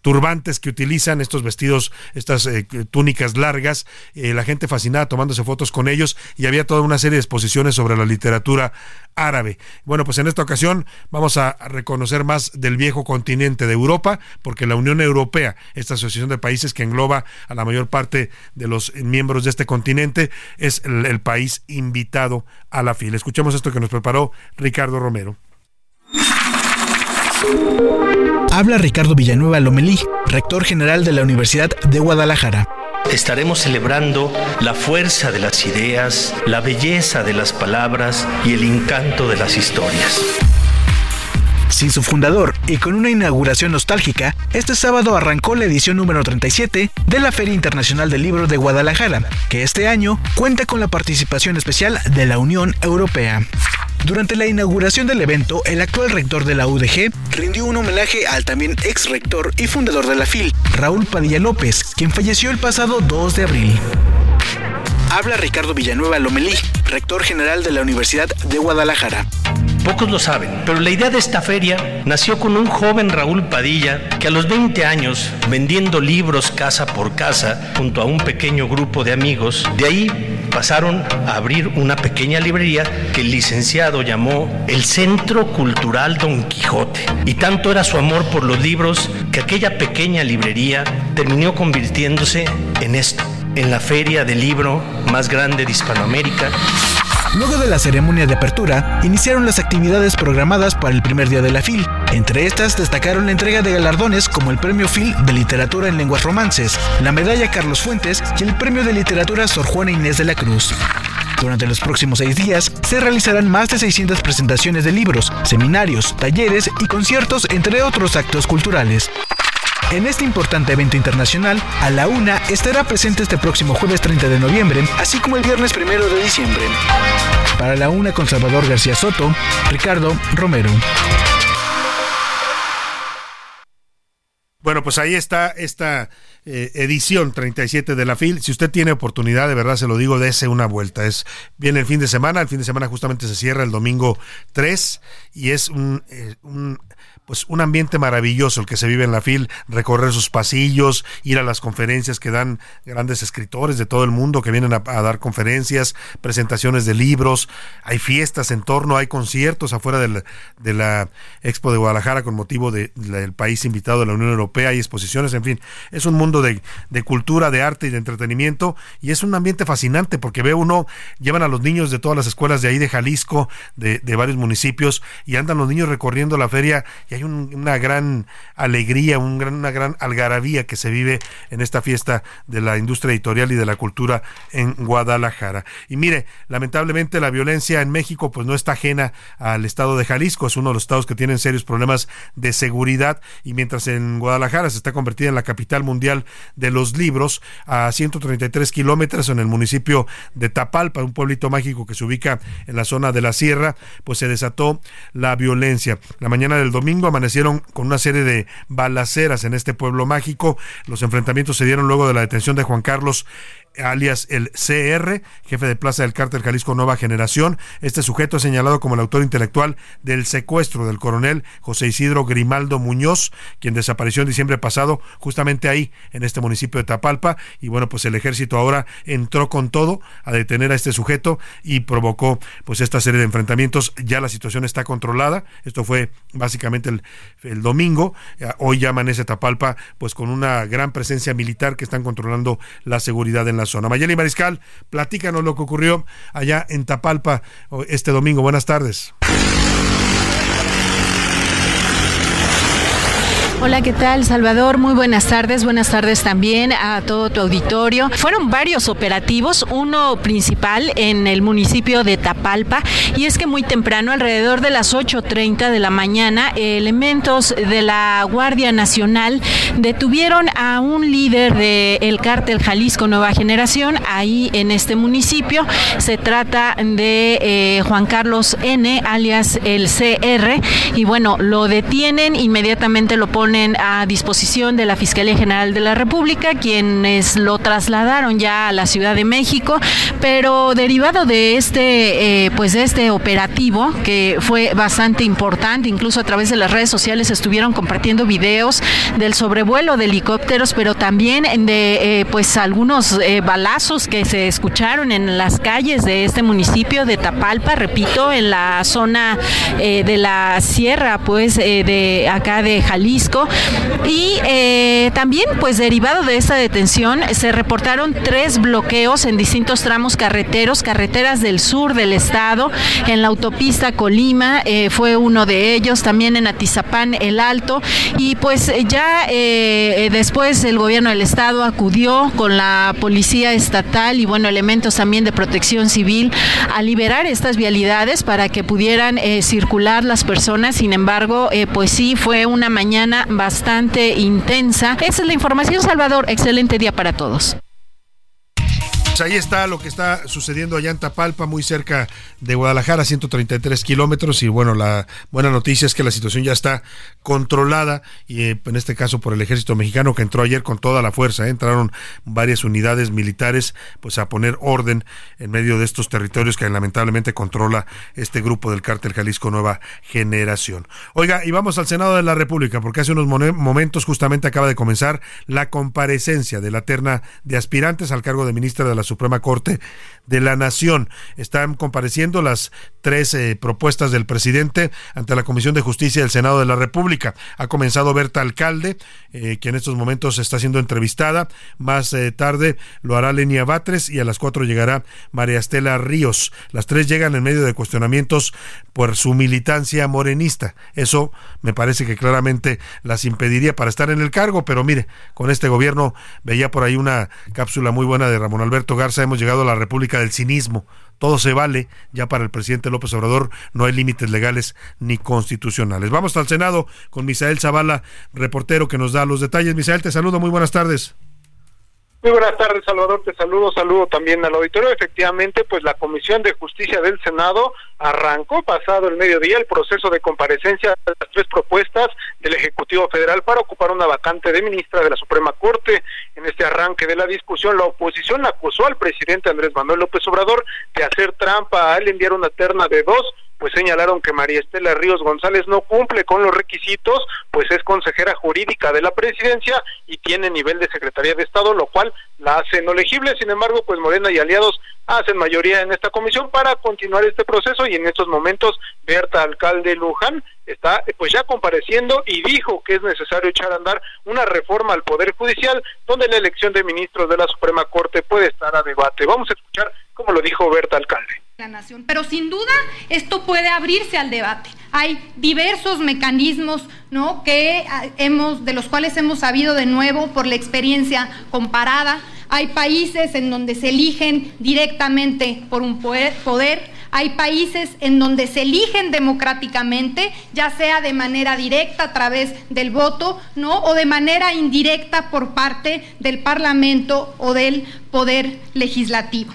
turbantes que utilizan, estos vestidos, estas eh, túnicas largas, la gente fascinada tomándose fotos con ellos y había toda una serie de exposiciones sobre la literatura árabe. Bueno, pues en esta ocasión vamos a reconocer más del viejo continente de Europa, porque la Unión Europea, esta asociación de países que engloba a la mayor parte de los miembros de este continente, es el, el país invitado a la fila. Escuchemos esto que nos preparó Ricardo Romero. Habla Ricardo Villanueva Lomelí, rector general de la Universidad de Guadalajara. Estaremos celebrando la fuerza de las ideas, la belleza de las palabras y el encanto de las historias. Sin su fundador y con una inauguración nostálgica, este sábado arrancó la edición número 37 de la Feria Internacional del Libro de Guadalajara, que este año cuenta con la participación especial de la Unión Europea. Durante la inauguración del evento, el actual rector de la UDG rindió un homenaje al también ex rector y fundador de la FIL, Raúl Padilla López, quien falleció el pasado 2 de abril. Habla Ricardo Villanueva Lomelí, rector general de la Universidad de Guadalajara. Pocos lo saben, pero la idea de esta feria nació con un joven Raúl Padilla que a los 20 años, vendiendo libros casa por casa junto a un pequeño grupo de amigos, de ahí pasaron a abrir una pequeña librería que el licenciado llamó el Centro Cultural Don Quijote. Y tanto era su amor por los libros que aquella pequeña librería terminó convirtiéndose en esto en la feria del libro más grande de Hispanoamérica. Luego de la ceremonia de apertura, iniciaron las actividades programadas para el primer día de la FIL. Entre estas destacaron la entrega de galardones como el Premio FIL de Literatura en Lenguas Romances, la Medalla Carlos Fuentes y el Premio de Literatura Sor Juana Inés de la Cruz. Durante los próximos seis días se realizarán más de 600 presentaciones de libros, seminarios, talleres y conciertos, entre otros actos culturales. En este importante evento internacional, a la una estará presente este próximo jueves 30 de noviembre, así como el viernes 1 de diciembre. Para la una con Salvador García Soto, Ricardo Romero. Bueno, pues ahí está esta eh, edición 37 de la FIL. Si usted tiene oportunidad, de verdad se lo digo, dése una vuelta. Es viene el fin de semana, el fin de semana justamente se cierra el domingo 3 y es un, eh, un pues un ambiente maravilloso el que se vive en la FIL, recorrer sus pasillos, ir a las conferencias que dan grandes escritores de todo el mundo que vienen a, dar conferencias, presentaciones de libros, hay fiestas en torno, hay conciertos afuera de la Expo de Guadalajara con motivo del país invitado de la Unión Europea, hay exposiciones, en fin, es un mundo de, cultura, de arte y de entretenimiento y es un ambiente fascinante porque ve uno, llevan a los niños de todas las escuelas de ahí de Jalisco, de, de varios municipios y andan los niños recorriendo la feria y hay una gran alegría, un gran, una gran algarabía que se vive en esta fiesta de la industria editorial y de la cultura en Guadalajara. Y mire, lamentablemente la violencia en México pues no está ajena al estado de Jalisco, es uno de los estados que tienen serios problemas de seguridad y mientras en Guadalajara se está convertida en la capital mundial de los libros, a 133 kilómetros en el municipio de Tapalpa, un pueblito mágico que se ubica en la zona de la sierra, pues se desató la violencia. La mañana del domingo amanecieron con una serie de balaceras en este pueblo mágico. Los enfrentamientos se dieron luego de la detención de Juan Carlos alias el CR, jefe de plaza del cártel Jalisco Nueva Generación. Este sujeto es señalado como el autor intelectual del secuestro del coronel José Isidro Grimaldo Muñoz, quien desapareció en diciembre pasado, justamente ahí, en este municipio de Tapalpa. Y bueno, pues el ejército ahora entró con todo a detener a este sujeto y provocó pues esta serie de enfrentamientos. Ya la situación está controlada. Esto fue básicamente el, domingo. Hoy ya amanece Tapalpa pues con una gran presencia militar que están controlando la seguridad en la zona. Mayeli Mariscal, platícanos lo que ocurrió allá en Tapalpa este domingo. Buenas tardes. Hola, ¿qué tal, Salvador? Muy buenas tardes. Buenas tardes también a todo tu auditorio. Fueron varios operativos, uno principal en el municipio de Tapalpa, y es que muy temprano, alrededor de las 8.30 de la mañana, elementos de la Guardia Nacional detuvieron a un líder del cártel Jalisco Nueva Generación ahí en este municipio. Se trata de eh, Juan Carlos N., alias el CR, y bueno, lo detienen, inmediatamente lo ponen a disposición de la Fiscalía General de la República, quienes lo trasladaron ya a la Ciudad de México, pero derivado de este, eh, pues de este operativo que fue bastante importante, incluso a través de las redes sociales estuvieron compartiendo videos del sobrevuelo de helicópteros, pero también de eh, pues algunos eh, balazos que se escucharon en las calles de este municipio de Tapalpa, repito, en la zona de la sierra, pues de acá de Jalisco y eh, también, pues derivado de esta detención, se reportaron tres bloqueos en distintos tramos carreteros, carreteras del sur del estado, en la autopista Colima eh, fue uno de ellos, también en Atizapán el Alto. Y pues ya eh, después el gobierno del estado acudió con la policía estatal y bueno, elementos también de protección civil a liberar estas vialidades para que pudieran circular las personas. Sin embargo, pues sí, fue una mañana bastante intensa. Esa es la información, Salvador. Excelente día para todos. Pues ahí está lo que está sucediendo allá en Tapalpa, muy cerca de Guadalajara, 133 kilómetros. Y bueno, la buena noticia es que la situación ya está controlada, y eh, en este caso por el ejército mexicano que entró ayer con toda la fuerza. ¿eh? Entraron varias unidades militares pues a poner orden en medio de estos territorios que lamentablemente controla este grupo del cártel Jalisco Nueva Generación. Oiga, y vamos al Senado de la República, porque hace unos momentos justamente acaba de comenzar la comparecencia de la terna de aspirantes al cargo de ministra de la Suprema Corte de la Nación. Están compareciendo las tres eh, propuestas del presidente ante la Comisión de Justicia del Senado de la República. Ha comenzado Berta Alcalde, eh, que en estos momentos está siendo entrevistada. Más eh, tarde lo hará Lenia Batres y a las cuatro llegará María Estela Ríos. Las tres llegan en medio de cuestionamientos por su militancia morenista. Eso me parece que claramente las impediría para estar en el cargo, pero mire, con este gobierno veía por ahí una cápsula muy buena de Ramón Alberto Garza, hemos llegado a la República del Cinismo. Todo se vale, ya para el presidente López Obrador no hay límites legales ni constitucionales. Vamos al Senado con Misael Zavala, reportero que nos da los detalles. Misael, te saludo, muy buenas tardes. Muy buenas tardes, Salvador. Te saludo, saludo también al auditorio. Efectivamente, pues la Comisión de Justicia del Senado arrancó pasado el mediodía el proceso de comparecencia de las tres propuestas del Ejecutivo Federal para ocupar una vacante de ministra de la Suprema Corte. En este arranque de la discusión, la oposición acusó al presidente Andrés Manuel López Obrador de hacer trampa al enviar una terna de dos pues señalaron que María Estela Ríos González no cumple con los requisitos, pues es consejera jurídica de la presidencia y tiene nivel de Secretaría de Estado, lo cual la hace no elegible. Sin embargo, pues Morena y aliados hacen mayoría en esta comisión para continuar este proceso y en estos momentos Berta Alcalde Luján está pues ya compareciendo y dijo que es necesario echar a andar una reforma al Poder Judicial donde la elección de ministros de la Suprema Corte puede estar a debate. Vamos a escuchar cómo lo dijo Berta Alcalde Pero sin duda esto puede abrirse al debate. Hay diversos mecanismos, ¿no? Que ah, hemos, de los cuales hemos sabido de nuevo por la experiencia comparada. Hay países en donde se eligen directamente por un poder hay países en donde se eligen democráticamente, ya sea de manera directa a través del voto, ¿no? O de manera indirecta por parte del Parlamento o del Poder Legislativo.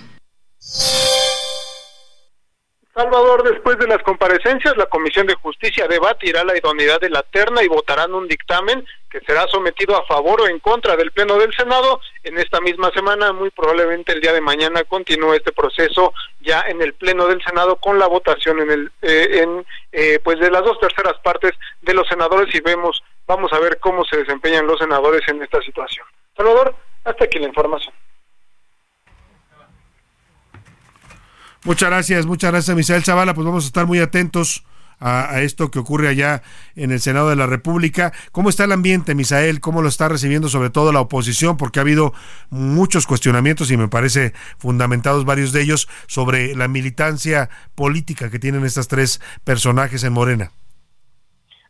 Salvador, después de las comparecencias, la Comisión de Justicia debatirá la idoneidad de la terna y votarán un dictamen que será sometido a favor o en contra del Pleno del Senado en esta misma semana. Muy probablemente el día de mañana continúe este proceso ya en el Pleno del Senado con la votación en el eh, en eh, pues de las dos terceras partes de los senadores y vemos vamos a ver cómo se desempeñan los senadores en esta situación. Salvador, hasta aquí la información. Muchas gracias, muchas gracias, Misael Zavala. Pues vamos a estar muy atentos a, esto que ocurre allá en el Senado de la República. ¿Cómo está el ambiente, Misael? ¿Cómo lo está recibiendo sobre todo la oposición? Porque ha habido muchos cuestionamientos y me parece fundamentados varios de ellos sobre la militancia política que tienen estas tres personajes en Morena.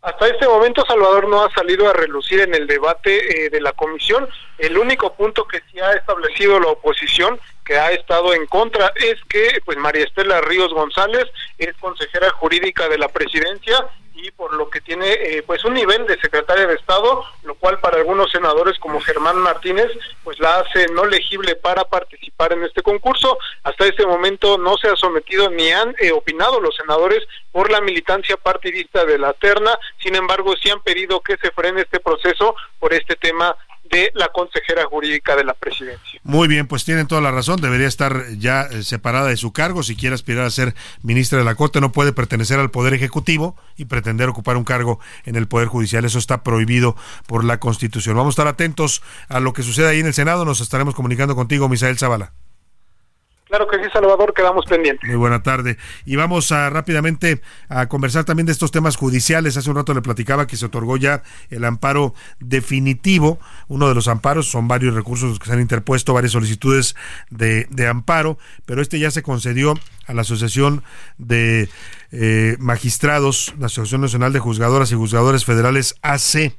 Hasta este momento Salvador no ha salido a relucir en el debate eh, de la comisión. El único punto que sí ha establecido la oposición que ha estado en contra es que pues María Estela Ríos González es consejera jurídica de la presidencia y por lo que tiene eh, pues un nivel de secretaria de Estado, lo cual para algunos senadores como Germán Martínez pues la hace no legible para participar en este concurso. Hasta este momento no se ha sometido ni han eh, opinado los senadores por la militancia partidista de la terna, sin embargo sí han pedido que se frene este proceso por este tema de la consejera jurídica de la presidencia. Muy bien, pues tienen toda la razón, debería estar ya eh, separada de su cargo, si quiere aspirar a ser ministra de la Corte no puede pertenecer al Poder Ejecutivo y pretender ocupar un cargo en el Poder Judicial, eso está prohibido por la Constitución. Vamos a estar atentos a lo que suceda ahí en el Senado, nos estaremos comunicando contigo, Misael Zavala. Claro que sí, Salvador, quedamos pendientes. Muy buena tarde. Y vamos a rápidamente a conversar también de estos temas judiciales. Hace un rato le platicaba que se otorgó ya el amparo definitivo. Uno de los amparos, son varios recursos que se han interpuesto, varias solicitudes de, amparo, pero este ya se concedió a la Asociación de eh, Magistrados, la Asociación Nacional de Juzgadoras y Juzgadores Federales AC.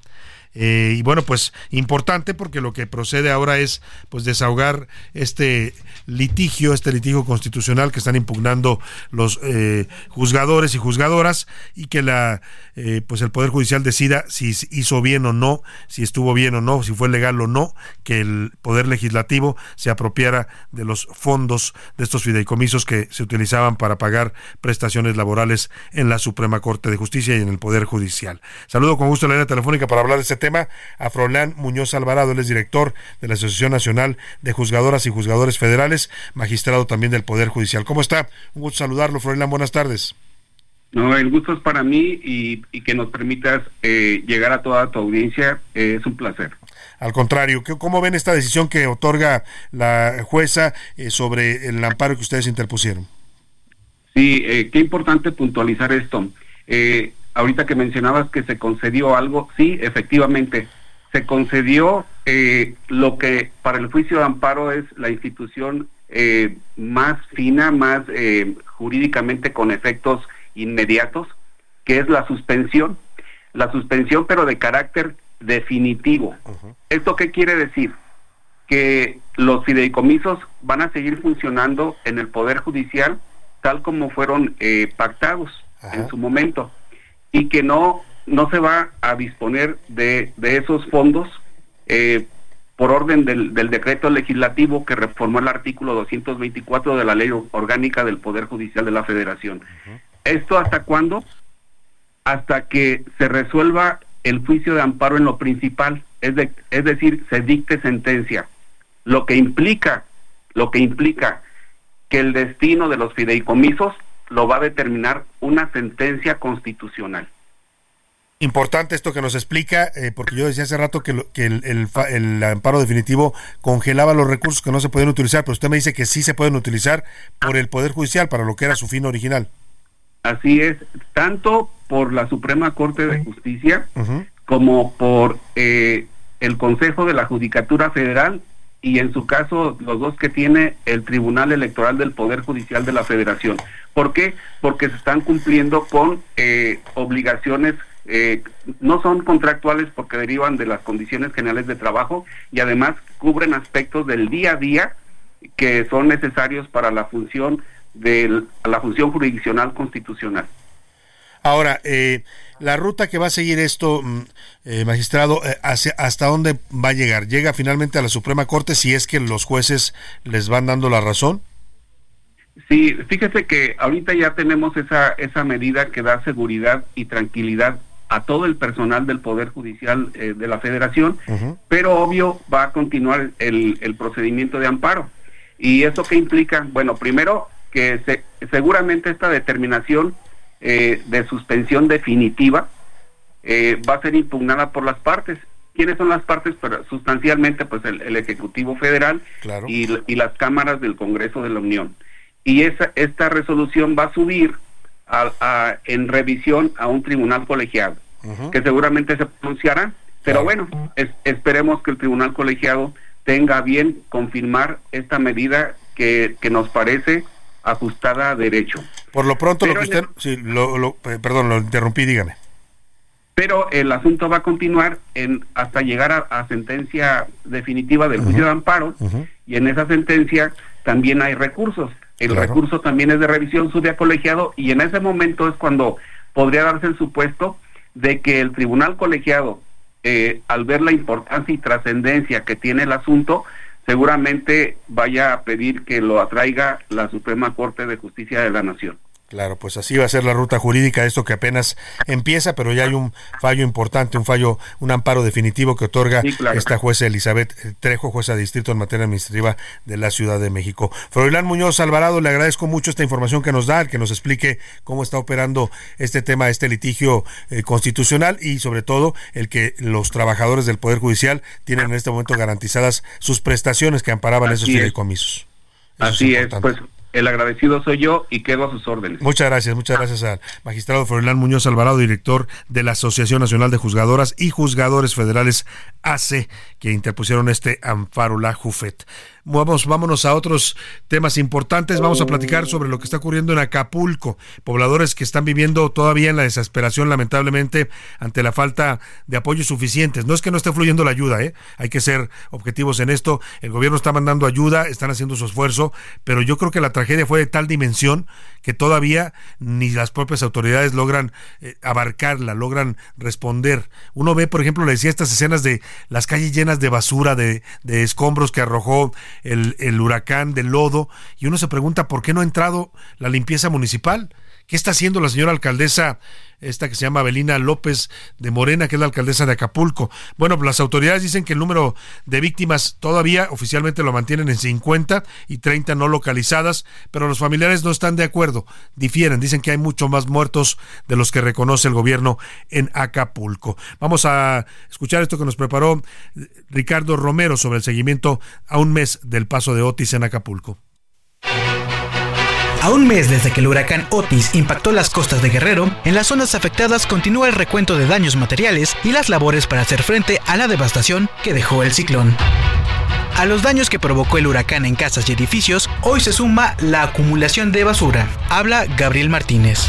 Eh, y bueno, pues importante porque lo que procede ahora es pues desahogar este litigio, este litigio constitucional que están impugnando los eh, juzgadores y juzgadoras y que la eh, pues el poder judicial decida si hizo bien o no, si estuvo bien o no, si fue legal o no, que el poder legislativo se apropiara de los fondos de estos fideicomisos que se utilizaban para pagar prestaciones laborales en la Suprema Corte de Justicia y en el poder judicial. Saludo con gusto en la línea telefónica para hablar de este tema a Froilán Muñoz Alvarado, él es director de la Asociación Nacional de Juzgadoras y Juzgadores Federales, magistrado también del Poder Judicial. ¿Cómo está? Un gusto saludarlo, Froilán, buenas tardes. No, el gusto es para mí y, que nos permitas eh, llegar a toda tu audiencia, eh, es un placer. Al contrario, ¿cómo ven esta decisión que otorga la jueza eh, sobre el amparo que ustedes interpusieron? Sí, qué importante puntualizar esto. Eh, ahorita que mencionabas que se concedió algo, sí, efectivamente, se concedió eh, lo que para el juicio de amparo es la institución eh, más fina, más eh, jurídicamente con efectos inmediatos, que es la suspensión. La suspensión, pero de carácter definitivo. ¿Esto qué quiere decir? Que los fideicomisos van a seguir funcionando en el Poder Judicial tal como fueron pactados en su momento y que no, no se va a disponer de, de esos fondos eh, por orden del, del, decreto legislativo que reformó el artículo 224 de la ley orgánica del Poder Judicial de la Federación. ¿Esto hasta cuándo? Hasta que se resuelva el juicio de amparo en lo principal, es, de, es decir, se dicte sentencia, lo que implica, lo que implica que el destino de los fideicomisos lo va a determinar una sentencia constitucional. Importante esto que nos explica, eh, porque yo decía hace rato que, que el, amparo definitivo congelaba los recursos que no se podían utilizar, pero usted me dice que sí se pueden utilizar por el Poder Judicial para lo que era su fin original. Así es, tanto por la Suprema Corte de Justicia como por eh, el Consejo de la Judicatura Federal y en su caso los dos que tiene el Tribunal Electoral del Poder Judicial de la Federación. ¿Por qué? Porque se están cumpliendo con eh, obligaciones, eh, no son contractuales porque derivan de las condiciones generales de trabajo y además cubren aspectos del día a día que son necesarios para la función de la función jurisdiccional constitucional. Ahora, eh, la ruta que va a seguir esto, mm, eh, magistrado, eh, hacia, ¿hasta dónde va a llegar? ¿Llega finalmente a la Suprema Corte si es que los jueces les van dando la razón? Sí, fíjese que ahorita ya tenemos esa, esa medida que da seguridad y tranquilidad a todo el personal del Poder Judicial de la Federación, pero obvio va a continuar el, el procedimiento de amparo. ¿Y eso qué implica? Bueno, primero que se, seguramente esta determinación eh, de suspensión definitiva eh, va a ser impugnada por las partes. ¿Quiénes son las partes? Pero sustancialmente, pues el, Ejecutivo Federal y, y, las cámaras del Congreso de la Unión. Y esa, esta resolución va a subir a, en revisión a un tribunal colegiado, que seguramente se pronunciará. Pero bueno, esperemos que el tribunal colegiado tenga bien confirmar esta medida que, que nos parece ajustada a derecho. Por lo pronto, lo que usted, sí, lo, eh, perdón, lo interrumpí, dígame. Pero el asunto va a continuar en, hasta llegar a, sentencia definitiva del juicio de amparo y en esa sentencia también hay recursos. El recurso también es de revisión sube a colegiado y en ese momento es cuando podría darse el supuesto de que el tribunal colegiado, eh, al ver la importancia y trascendencia que tiene el asunto, seguramente vaya a pedir que lo atraiga la Suprema Corte de Justicia de la Nación. Claro, pues así va a ser la ruta jurídica, esto que apenas empieza, pero ya hay un fallo importante, un fallo, un amparo definitivo que otorga esta jueza Elizabeth Trejo, jueza de distrito en materia administrativa de la Ciudad de México. Froilán Muñoz Alvarado, le agradezco mucho esta información que nos da, que nos explique cómo está operando este tema, este litigio eh, constitucional y sobre todo el que los trabajadores del Poder Judicial tienen en este momento garantizadas sus prestaciones que amparaban esos fideicomisos. Así es, pues el agradecido soy yo y quedo a sus órdenes. Muchas gracias, muchas gracias al magistrado Froilán Muñoz Alvarado, director de la Asociación Nacional de Juzgadoras y Juzgadores Federales AC, que interpusieron este amparo la JUFET. Vamos, vámonos a otros temas importantes. Vamos a platicar sobre lo que está ocurriendo en Acapulco. Pobladores que están viviendo todavía en la desesperación, lamentablemente, ante la falta de apoyos suficientes. No es que no esté fluyendo la ayuda, ¿eh? hay que ser objetivos en esto. El gobierno está mandando ayuda, están haciendo su esfuerzo, pero yo creo que la tragedia fue de tal dimensión que todavía ni las propias autoridades logran eh, abarcarla, logran responder. Uno ve, por ejemplo, le decía estas escenas de las calles llenas de basura, de, de escombros que arrojó el, el huracán, del lodo, y uno se pregunta por qué no ha entrado la limpieza municipal. ¿Qué está haciendo la señora alcaldesa, esta que se llama Belina López de Morena, que es la alcaldesa de Acapulco? Bueno, pues las autoridades dicen que el número de víctimas todavía oficialmente lo mantienen en 50 y 30 no localizadas, pero los familiares no están de acuerdo, difieren, dicen que hay mucho más muertos de los que reconoce el gobierno en Acapulco. Vamos a escuchar esto que nos preparó Ricardo Romero sobre el seguimiento a un mes del paso de Otis en Acapulco. A un mes desde que el huracán Otis impactó las costas de Guerrero, en las zonas afectadas continúa el recuento de daños materiales y las labores para hacer frente a la devastación que dejó el ciclón. A los daños que provocó el huracán en casas y edificios, hoy se suma la acumulación de basura. Habla Gabriel Martínez.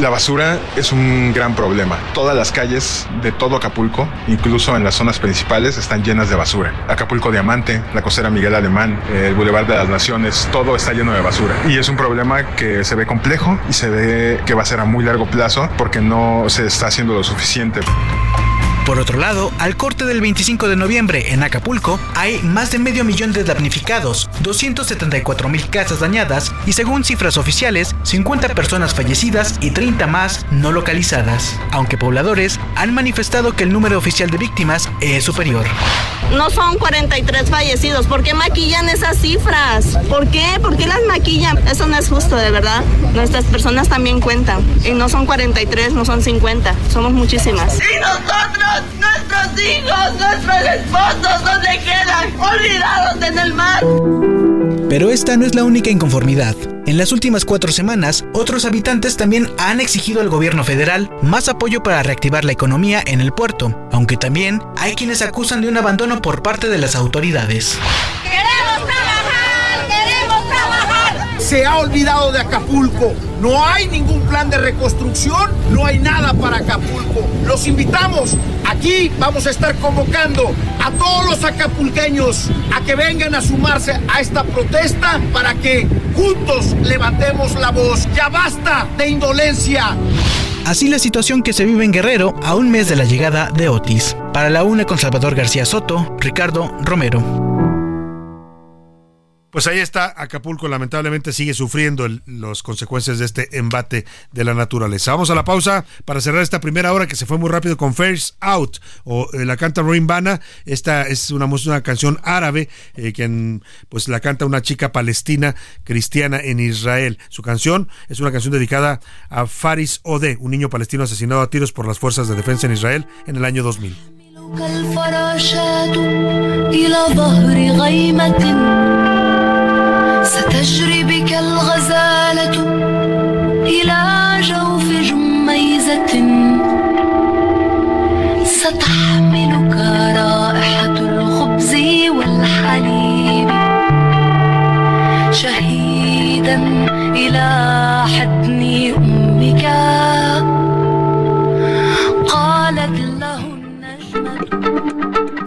La basura es un gran problema. Todas las calles de todo Acapulco, incluso en las zonas principales, están llenas de basura. Acapulco Diamante, la costera Miguel Alemán, el Boulevard de las Naciones, todo está lleno de basura. Y es un problema que se ve complejo y se ve que va a ser a muy largo plazo porque no se está haciendo lo suficiente. Por otro lado, al corte del 25 de noviembre en Acapulco, hay más de medio millón de damnificados, 274 mil casas dañadas y según cifras oficiales, 50 personas fallecidas y 30 más no localizadas, aunque pobladores han manifestado que el número oficial de víctimas es superior. No son 43 fallecidos, ¿por qué maquillan esas cifras? ¿Por qué? ¿Por qué las maquillan? Eso no es justo, de verdad. Nuestras personas también cuentan y no son 43, no son 50, somos muchísimas. Y nosotros nuestros hijos, nuestros esposos, ¿dónde quedan? Olvidados en el mar. Pero esta no es la única inconformidad. En las últimas cuatro semanas, otros habitantes también han exigido al gobierno federal más apoyo para reactivar la economía en el puerto, aunque también hay quienes acusan de un abandono por parte de las autoridades. Se ha olvidado de Acapulco. No hay ningún plan de reconstrucción, no hay nada para Acapulco. Los invitamos, aquí vamos a estar convocando a todos los acapulqueños a que vengan a sumarse a esta protesta para que juntos levantemos la voz. Ya basta de indolencia. Así la situación que se vive en Guerrero a un mes de la llegada de Otis. Para la UNA con Salvador García Soto, Ricardo Romero. Pues ahí está, Acapulco lamentablemente sigue sufriendo las consecuencias de este embate de la naturaleza. Vamos a la pausa para cerrar esta primera hora que se fue muy rápido con First Out o eh, la canta Rain Bana. Esta es una, una canción árabe eh, que pues la canta una chica palestina cristiana en Israel. Su canción es una canción dedicada a Faris Ode, un niño palestino asesinado a tiros por las fuerzas de defensa en Israel en el año 2000. ستجري بك الغزالة إلى جوف جميزة. ستحملك رائحة الخبز والحليب شهيدا إلى حتن أمك.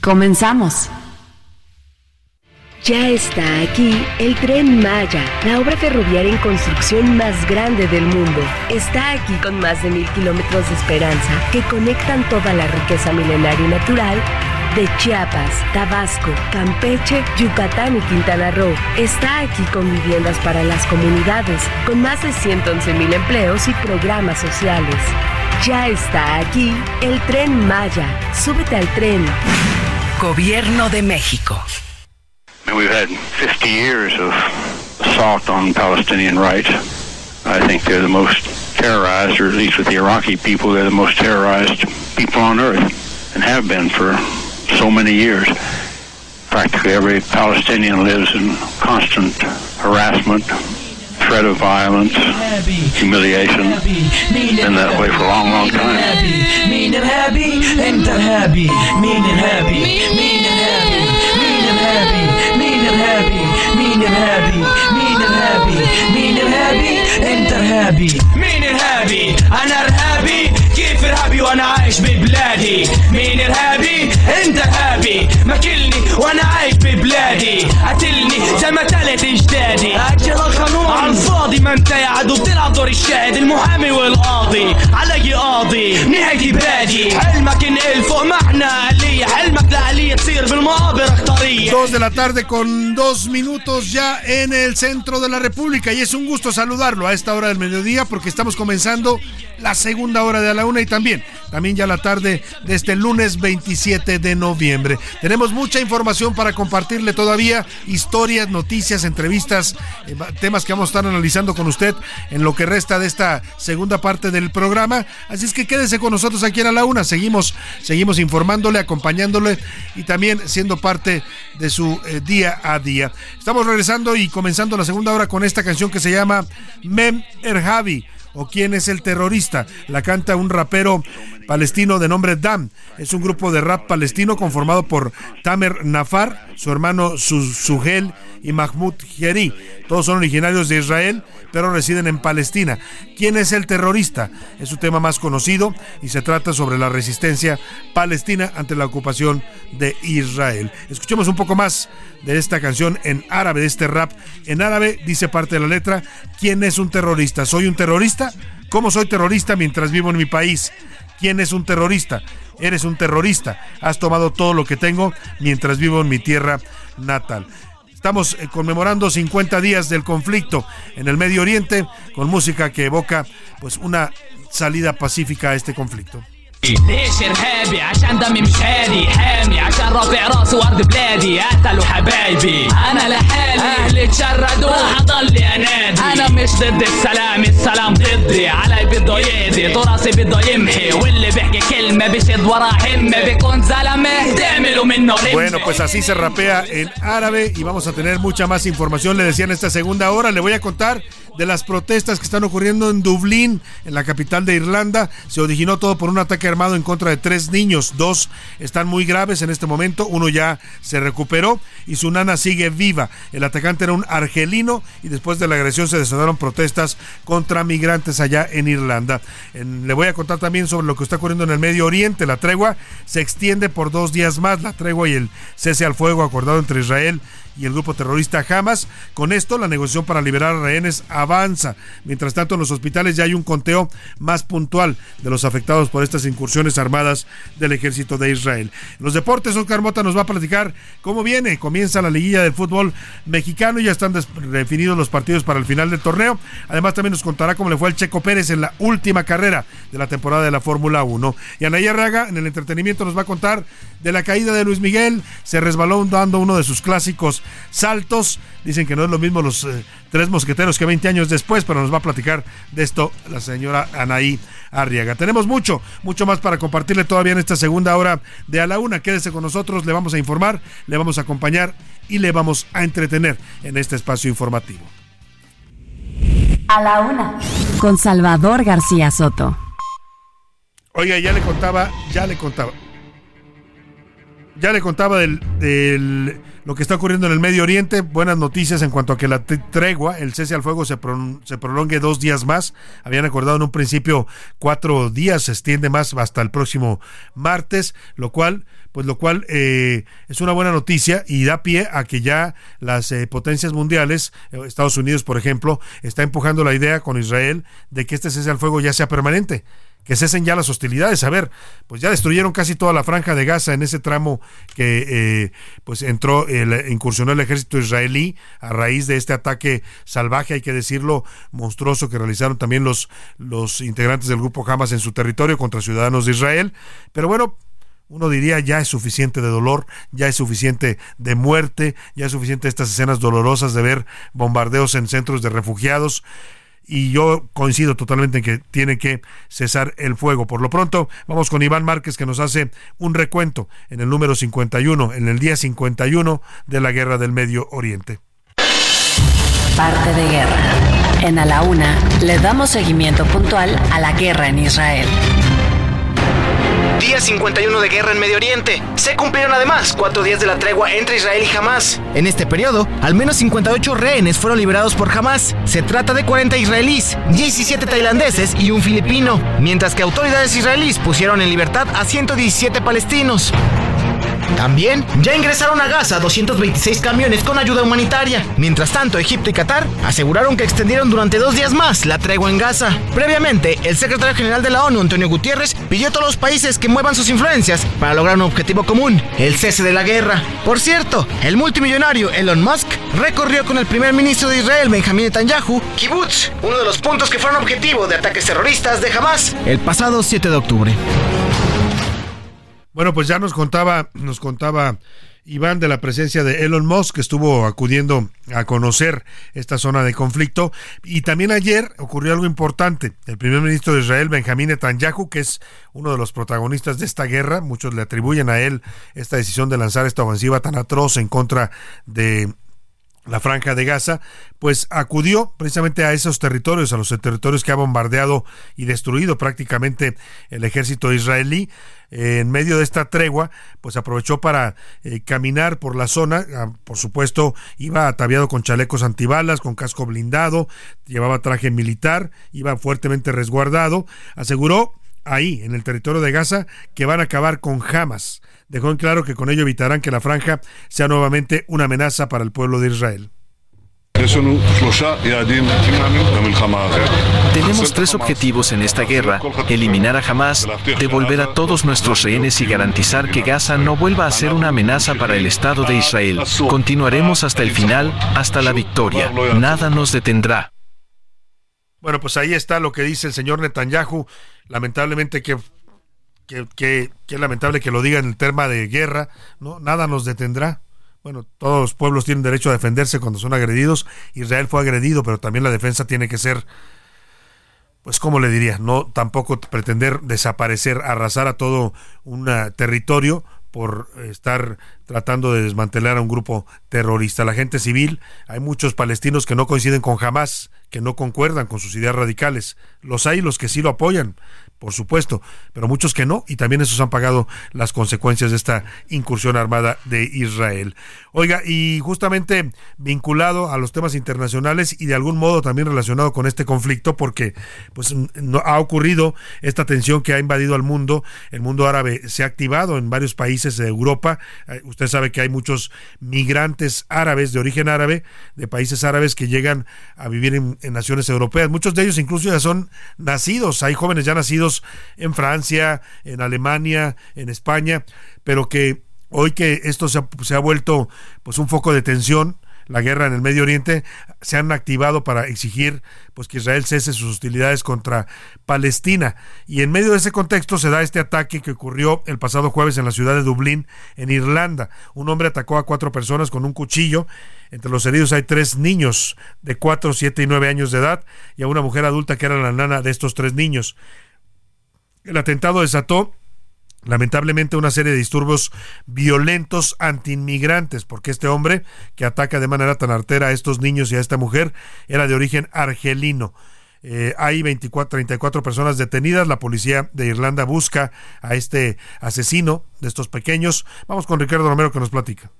Comenzamos. Ya está aquí el tren Maya, la obra ferroviaria en construcción más grande del mundo. Está aquí con más de mil kilómetros de esperanza que conectan toda la riqueza milenaria y natural de Chiapas, Tabasco, Campeche, Yucatán y Quintana Roo. Está aquí con viviendas para las comunidades, con más de 111 mil empleos y programas sociales. Ya está aquí el tren Maya. Súbete al tren. Gobierno de México. We've had 50 years of assault on Palestinian rights. I think they're the most terrorized, or at least with the Iraqi people, they're the most terrorized people on earth and have been for so many years. Practically every Palestinian lives in constant harassment, threat of violence, humiliation. Been that way for a long, long time. مين الهابي انت الهابي مين الهابي مين الهابي مين الهابي مين الهابي مين الهابي مين الهابي مين الهابي انت ارهابي مين الهابي انا ارهابي كيف ارهابي وانا عايش ببلادي مين ارهابي انت ارهابي ماكلني وانا عايش ببلادي قتلني زي ما تلت اجدادي اجل القانون على الفاضي ما انت يا عدو بتلعب دور الشاهد المحامي والقاضي علي قاضي نهايتي بلادي حلمك انقل فوق معنا آلية حلمك لآلية تصير بالمقابر اختارية Dos de la tarde con dos minutos ya en el centro de la República y es un gusto saludarlo a esta hora del mediodía porque estamos comenzando la segunda hora de a la una y también, también ya la tarde de este lunes 27 de noviembre. Tenemos mucha información para compartirle todavía, historias, noticias, entrevistas, eh, temas que vamos a estar analizando con usted en lo que resta de esta segunda parte del programa. Así es que quédese con nosotros aquí en la una. Seguimos, seguimos informándole, acompañándole y también siendo parte de su eh, día a día. Estamos regresando y comenzando la segunda hora con esta canción que se llama Mem Erhavi o quién es el terrorista. La canta un rapero palestino de nombre Dam. Es un grupo de rap palestino conformado por Tamer Nafar, su hermano Sugel y Mahmoud Jeri. Todos son originarios de Israel, pero residen en Palestina. ¿Quién es el terrorista? Es su tema más conocido y se trata sobre la resistencia palestina ante la ocupación de Israel. Escuchemos un poco más de esta canción en árabe, de este rap. En árabe dice parte de la letra, ¿quién es un terrorista? ¿Soy un terrorista? ¿Cómo soy terrorista mientras vivo en mi país? ¿Quién es un terrorista? Eres un terrorista. Has tomado todo lo que tengo mientras vivo en mi tierra natal. Estamos eh, conmemorando 50 días del conflicto en el Medio Oriente con música que evoca pues una salida pacífica a este conflicto. ليش ارهابي عشان دمي مش هادي حامي عشان رافع راسي وارض بلادي قتلوا حبايبي انا لحالي اهلي اتشردوا هضلي انادي انا مش ضد السلام السلام ضدي علي بده يهدي تراثي بده يمحي واللي بيحكي كلمه بيشد ورا همه بيكون زلمه تعملوا منه رمه Bueno, pues así se rapea en árabe y vamos a tener mucha más información. Le decía en esta segunda hora, le voy a contar de las protestas que están ocurriendo en Dublín, en la capital de Irlanda. Se originó todo por un ataque armado en contra de tres niños. Dos están muy graves en este momento, uno ya se recuperó y su nana sigue viva. El atacante era un argelino y después de la agresión se desataron protestas contra migrantes allá en Irlanda. Le voy a contar también sobre lo que está ocurriendo en el Medio Oriente. La tregua se extiende por dos días más. La tregua y el cese al fuego acordado entre Israel y el grupo terrorista Hamas. Con esto, la negociación para liberar a rehenes avanza. Mientras tanto, en los hospitales ya hay un conteo más puntual de los afectados por estas incursiones armadas del ejército de Israel. En los deportes, Oscar Mota nos va a platicar cómo viene. Comienza la liguilla del fútbol mexicano y ya están definidos los partidos para el final del torneo. Además, también nos contará cómo le fue al Checo Pérez en la última carrera de la temporada de la Fórmula 1. Y Anaya Raga, en el entretenimiento, nos va a contar de la caída de Luis Miguel. Se resbaló dando uno de sus clásicos saltos. Dicen que no es lo mismo los eh, tres mosqueteros que 20 años después, pero nos va a platicar de esto la señora Anaí Arriaga. Tenemos mucho, mucho más para compartirle todavía en esta segunda hora de A la Una. Quédese con nosotros, le vamos a informar, le vamos a acompañar y le vamos a entretener en este espacio informativo. A la una. Con Salvador García Soto. Oiga, ya le contaba, ya le contaba. Ya le contaba del, del- lo que está ocurriendo en el Medio Oriente. Buenas noticias en cuanto a que la tregua, el cese al fuego, se, se prolongue dos días más. Habían acordado en un principio cuatro días, se extiende más hasta el próximo martes, lo cual, pues lo cual eh, es una buena noticia y da pie a que ya las eh, potencias mundiales, eh, Estados Unidos, por ejemplo, está empujando la idea con Israel de que este cese al fuego ya sea permanente que cesen ya las hostilidades. A ver, pues ya destruyeron casi toda la franja de Gaza en ese tramo que eh, pues entró, el, incursionó el ejército israelí a raíz de este ataque salvaje, hay que decirlo, monstruoso que realizaron también los, los integrantes del grupo Hamas en su territorio contra ciudadanos de Israel. Pero bueno, uno diría ya es suficiente de dolor, ya es suficiente de muerte, ya es suficiente estas escenas dolorosas de ver bombardeos en centros de refugiados y yo coincido totalmente en que tiene que cesar el fuego. Por lo pronto, vamos con Iván Márquez que nos hace un recuento en el número 51, en el día 51 de la Guerra del Medio Oriente. Parte de guerra. En A la Una le damos seguimiento puntual a la guerra en Israel. Día 51 de guerra en Medio Oriente. Se cumplieron además cuatro días de la tregua entre Israel y Hamas. En este periodo, al menos 58 rehenes fueron liberados por Hamas. Se trata de 40 israelíes, 17 tailandeses y un filipino, mientras que autoridades israelíes pusieron en libertad a 117 palestinos. También ya ingresaron a Gaza 226 camiones con ayuda humanitaria. Mientras tanto, Egipto y Qatar aseguraron que extendieron durante dos días más la tregua en Gaza. Previamente, el secretario general de la ONU, Antonio Gutiérrez, pidió a todos los países que muevan sus influencias para lograr un objetivo común, el cese de la guerra. Por cierto, el multimillonario Elon Musk recorrió con el primer ministro de Israel, Benjamín Netanyahu, Kibbutz, uno de los puntos que fueron objetivo de ataques terroristas de Hamas, el pasado 7 de octubre. Bueno, pues ya nos contaba, nos contaba Iván de la presencia de Elon Musk, que estuvo acudiendo a conocer esta zona de conflicto. Y también ayer ocurrió algo importante. El primer ministro de Israel, Benjamín Netanyahu, que es uno de los protagonistas de esta guerra, muchos le atribuyen a él esta decisión de lanzar esta ofensiva tan atroz en contra de la franja de Gaza, pues acudió precisamente a esos territorios, a los territorios que ha bombardeado y destruido prácticamente el ejército israelí. En medio de esta tregua, pues aprovechó para eh, caminar por la zona. Ah, por supuesto, iba ataviado con chalecos antibalas, con casco blindado, llevaba traje militar, iba fuertemente resguardado. Aseguró ahí, en el territorio de Gaza, que van a acabar con Hamas. Dejó en claro que con ello evitarán que la franja sea nuevamente una amenaza para el pueblo de Israel. Tenemos tres objetivos en esta guerra, eliminar a Hamas, devolver a todos nuestros rehenes y garantizar que Gaza no vuelva a ser una amenaza para el Estado de Israel. Continuaremos hasta el final, hasta la victoria. Nada nos detendrá. Bueno, pues ahí está lo que dice el señor Netanyahu. Lamentablemente que qué lamentable que lo diga en el tema de guerra, ¿no? Nada nos detendrá. Bueno, todos los pueblos tienen derecho a defenderse cuando son agredidos. Israel fue agredido, pero también la defensa tiene que ser, pues, ¿cómo le diría? No tampoco pretender desaparecer, arrasar a todo un territorio por estar tratando de desmantelar a un grupo terrorista. La gente civil, hay muchos palestinos que no coinciden con Hamas, que no concuerdan con sus ideas radicales. Los hay los que sí lo apoyan, por supuesto, pero muchos que no, y también esos han pagado las consecuencias de esta incursión armada de Israel. Oiga, y justamente vinculado a los temas internacionales y de algún modo también relacionado con este conflicto, porque pues no, ha ocurrido esta tensión que ha invadido al mundo, el mundo árabe se ha activado en varios países de Europa, eh, usted sabe que hay muchos migrantes árabes de origen árabe, de países árabes que llegan a vivir en, en naciones europeas, muchos de ellos incluso ya son nacidos, hay jóvenes ya nacidos en Francia, en Alemania, en España, pero que hoy que esto se ha, vuelto pues un foco de tensión, la guerra en el Medio Oriente, se han activado para exigir pues que Israel cese sus hostilidades contra Palestina. Y en medio de ese contexto se da este ataque que ocurrió el pasado jueves en la ciudad de Dublín, en Irlanda. Un hombre atacó a cuatro personas con un cuchillo. Entre los heridos hay tres niños de cuatro, siete y nueve años de edad y a una mujer adulta que era la nana de estos tres niños. El atentado desató lamentablemente una serie de disturbios violentos antiinmigrantes, porque este hombre que ataca de manera tan artera a estos niños y a esta mujer era de origen argelino. Eh, hay 24, 34 personas detenidas. La policía de Irlanda busca a este asesino de estos pequeños. Vamos con Ricardo Romero que nos platica.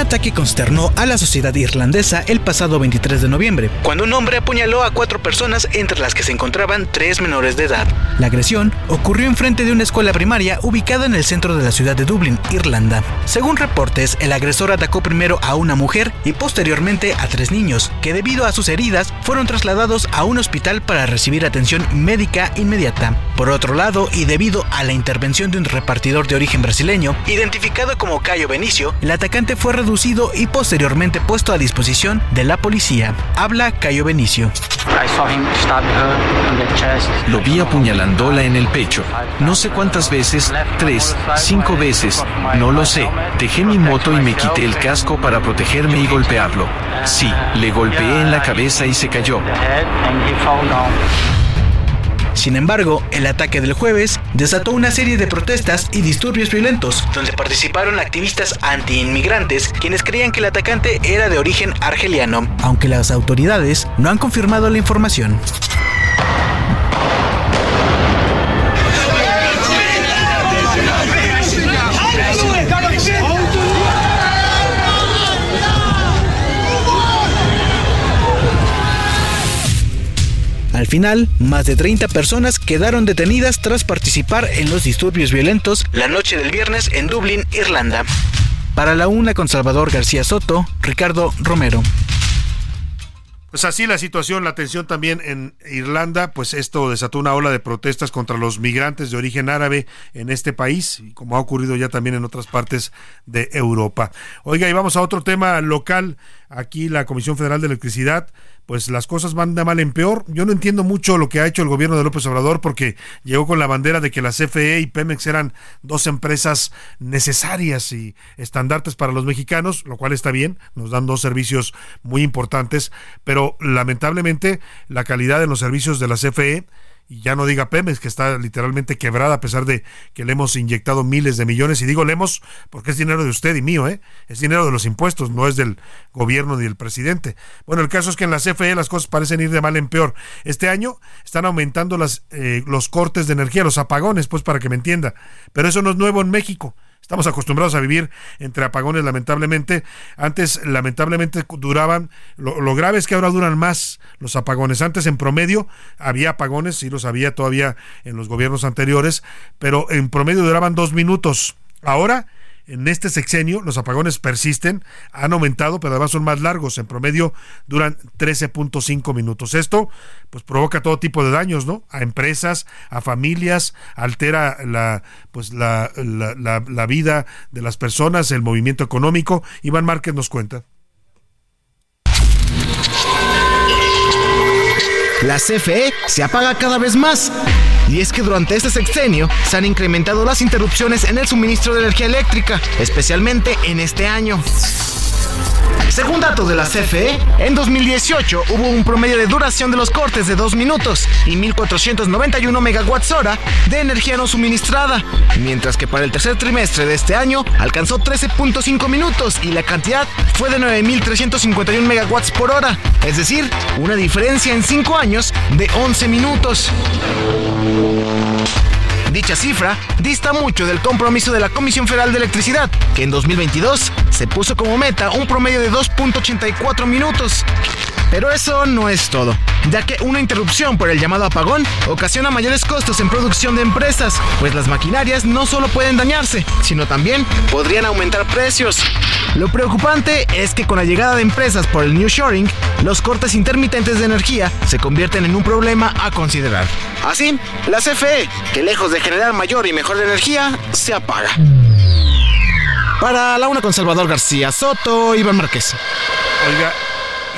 Ataque consternó a la sociedad irlandesa el pasado 23 de noviembre, cuando un hombre apuñaló a cuatro personas entre las que se encontraban tres menores de edad. La agresión ocurrió enfrente de una escuela primaria ubicada en el centro de la ciudad de Dublín, Irlanda. Según reportes, el agresor atacó primero a una mujer y posteriormente a tres niños, que debido a sus heridas fueron trasladados a un hospital para recibir atención médica inmediata. Por otro lado, y debido a la intervención de un repartidor de origen brasileño, identificado como Cayo Benicio, el atacante fue reducido y posteriormente puesto a disposición de la policía. Habla Cayo Benicio. Lo vi apuñalándola en el pecho. No sé cuántas veces, tres, cinco veces, no lo sé. Dejé mi moto y me quité el casco para protegerme y golpearlo. Sí, le golpeé en la cabeza y se cayó. Sin embargo, el ataque del jueves desató una serie de protestas y disturbios violentos, donde participaron activistas anti-inmigrantes quienes creían que el atacante era de origen argeliano, aunque las autoridades no han confirmado la información. Al final, más de 30 personas quedaron detenidas tras participar en los disturbios violentos la noche del viernes en Dublín, Irlanda. Para la una con Salvador García Soto, Ricardo Romero. Pues así la situación, la tensión también en Irlanda, pues esto desató una ola de protestas contra los migrantes de origen árabe en este país, como ha ocurrido ya también en otras partes de Europa. Oiga, y vamos a otro tema local. Aquí la Comisión Federal de Electricidad pues las cosas van de mal en peor. Yo no entiendo mucho lo que ha hecho el gobierno de López Obrador porque llegó con la bandera de que la CFE y Pemex eran dos empresas necesarias y estandartes para los mexicanos, lo cual está bien, nos dan dos servicios muy importantes, pero lamentablemente la calidad de los servicios de la CFE y ya no diga Pemex, que está literalmente quebrada a pesar de que le hemos inyectado miles de millones. Y digo le hemos porque es dinero de usted y mío, ¿eh? es dinero de los impuestos, no es del gobierno ni del presidente. Bueno, el caso es que en la CFE las cosas parecen ir de mal en peor. Este año están aumentando las, eh, los cortes de energía, los apagones, pues para que me entienda. Pero eso no es nuevo en México. Estamos acostumbrados a vivir entre apagones, lamentablemente. Antes, lamentablemente, duraban. Lo, grave es que ahora duran más los apagones. Antes, en promedio, había apagones, sí los había todavía en los gobiernos anteriores, pero en promedio duraban dos minutos. Ahora en este sexenio los apagones persisten, han aumentado, pero además son más largos, en promedio duran 13.5 minutos. Esto pues provoca todo tipo de daños, ¿no? A empresas, a familias, altera la pues la, la, la vida de las personas, el movimiento económico. Iván Márquez nos cuenta. La CFE se apaga cada vez más y es que durante este sexenio se han incrementado las interrupciones en el suministro de energía eléctrica, especialmente en este año. Según datos de la CFE, en 2018 hubo un promedio de duración de los cortes de 2 minutos y 1.491 megawatts hora de energía no suministrada, mientras que para el tercer trimestre de este año alcanzó 13.5 minutos y la cantidad fue de 9.351 megawatts por hora, es decir, una diferencia en 5 años de 11 minutos. Dicha cifra dista mucho del compromiso de la Comisión Federal de Electricidad, que en 2022 se puso como meta un promedio de 2.84 minutos. Pero eso no es todo, ya que una interrupción por el llamado apagón ocasiona mayores costos en producción de empresas, pues las maquinarias no solo pueden dañarse, sino también podrían aumentar precios. Lo preocupante es que con la llegada de empresas por el New Shoring, los cortes intermitentes de energía se convierten en un problema a considerar. Así, la CFE, que lejos de generar mayor y mejor energía, se apaga. Para la una con Salvador García Soto, Iván Márquez. Oiga,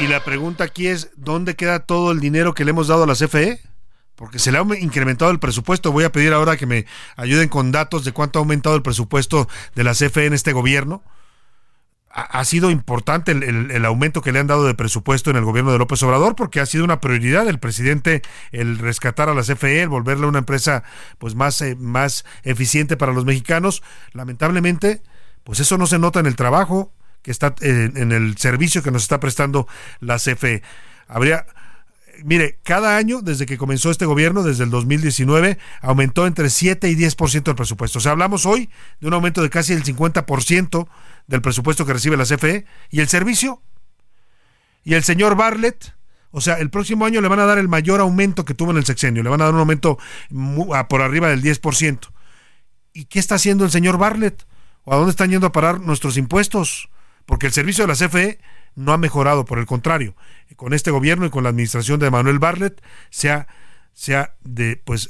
y la pregunta aquí es, ¿dónde queda todo el dinero que le hemos dado a la CFE? Porque se le ha incrementado el presupuesto. Voy a pedir ahora que me ayuden con datos de cuánto ha aumentado el presupuesto de la CFE en este gobierno. Ha, sido importante el, aumento que le han dado de presupuesto en el gobierno de López Obrador porque ha sido una prioridad del presidente el rescatar a la CFE, el volverla una empresa pues más, eh, más eficiente para los mexicanos. Lamentablemente, pues eso no se nota en el trabajo que está en, el servicio que nos está prestando la CFE. Habría, mire, cada año, desde que comenzó este gobierno, desde el 2019, aumentó entre 7 y 10% el presupuesto. O sea, hablamos hoy de un aumento de casi el 50% del presupuesto que recibe la CFE. ¿Y el servicio? ¿Y el señor Bartlett? O sea, el próximo año le van a dar el mayor aumento que tuvo en el sexenio. Le van a dar un aumento por arriba del 10%. ¿Y qué está haciendo el señor Bartlett? ¿O a dónde están yendo a parar nuestros impuestos? porque el servicio de la CFE no ha mejorado, por el contrario, con este gobierno y con la administración de Manuel Barlet se ha, de, pues,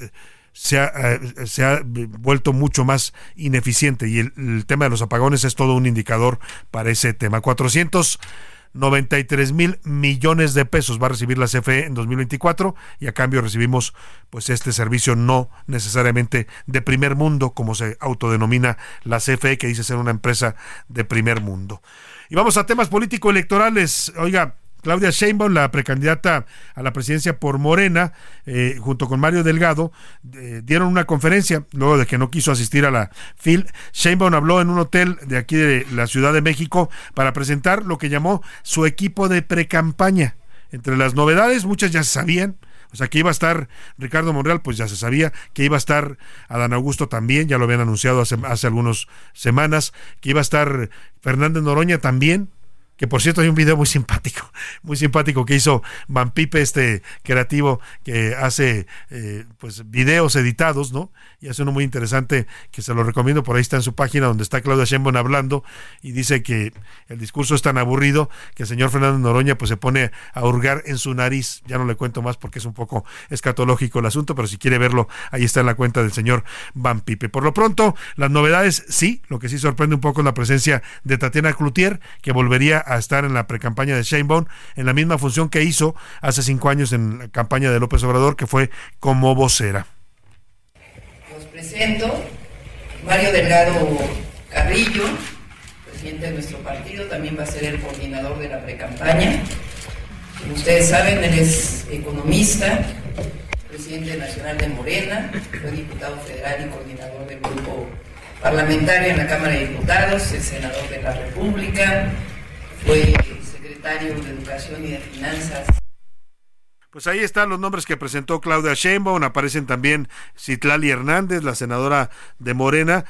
se ha, eh, se ha, vuelto mucho más ineficiente y el, el, tema de los apagones es todo un indicador para ese tema. 400 93 mil millones de pesos va a recibir la CFE en 2024 y a cambio recibimos pues este servicio no necesariamente de primer mundo como se autodenomina la CFE que dice ser una empresa de primer mundo. Y vamos a temas político-electorales. Oiga, Claudia Sheinbaum, la precandidata a la presidencia por Morena, eh, junto con Mario Delgado, eh, dieron una conferencia luego de que no quiso asistir a la FIL. Sheinbaum habló en un hotel de aquí de la Ciudad de México para presentar lo que llamó su equipo de precampaña. Entre las novedades, muchas ya se sabían. O sea, que iba a estar Ricardo Monreal, pues ya se sabía, que iba a estar Adán Augusto también, ya lo habían anunciado hace, hace algunas semanas, que iba a estar Fernández Noroña también, que por cierto hay un video muy simpático, muy simpático que hizo Van Pipe, este creativo que hace eh, pues videos editados, ¿no? Y hace uno muy interesante que se lo recomiendo, por ahí está en su página donde está Claudia Sheinbaum hablando y dice que el discurso es tan aburrido que el señor Fernando Noroña pues se pone a hurgar en su nariz, ya no le cuento más porque es un poco escatológico el asunto, pero si quiere verlo, ahí está en la cuenta del señor Van Pipe. Por lo pronto, las novedades sí, lo que sí sorprende un poco es la presencia de Tatiana Cloutier, que volvería a a estar en la precampaña de Sheinbaum en la misma función que hizo hace cinco años en la campaña de López Obrador, que fue como vocera. Los presento Mario Delgado Carrillo, presidente de nuestro partido, también va a ser el coordinador de la precampaña. Como ustedes saben, él es economista, presidente nacional de Morena, fue diputado federal y coordinador del grupo parlamentario en la Cámara de Diputados, es senador de la República, fue secretario de Educación y de Finanzas. Pues ahí están los nombres que presentó Claudia Sheinbaum, aparecen también Citlali Hernández, la senadora de Morena,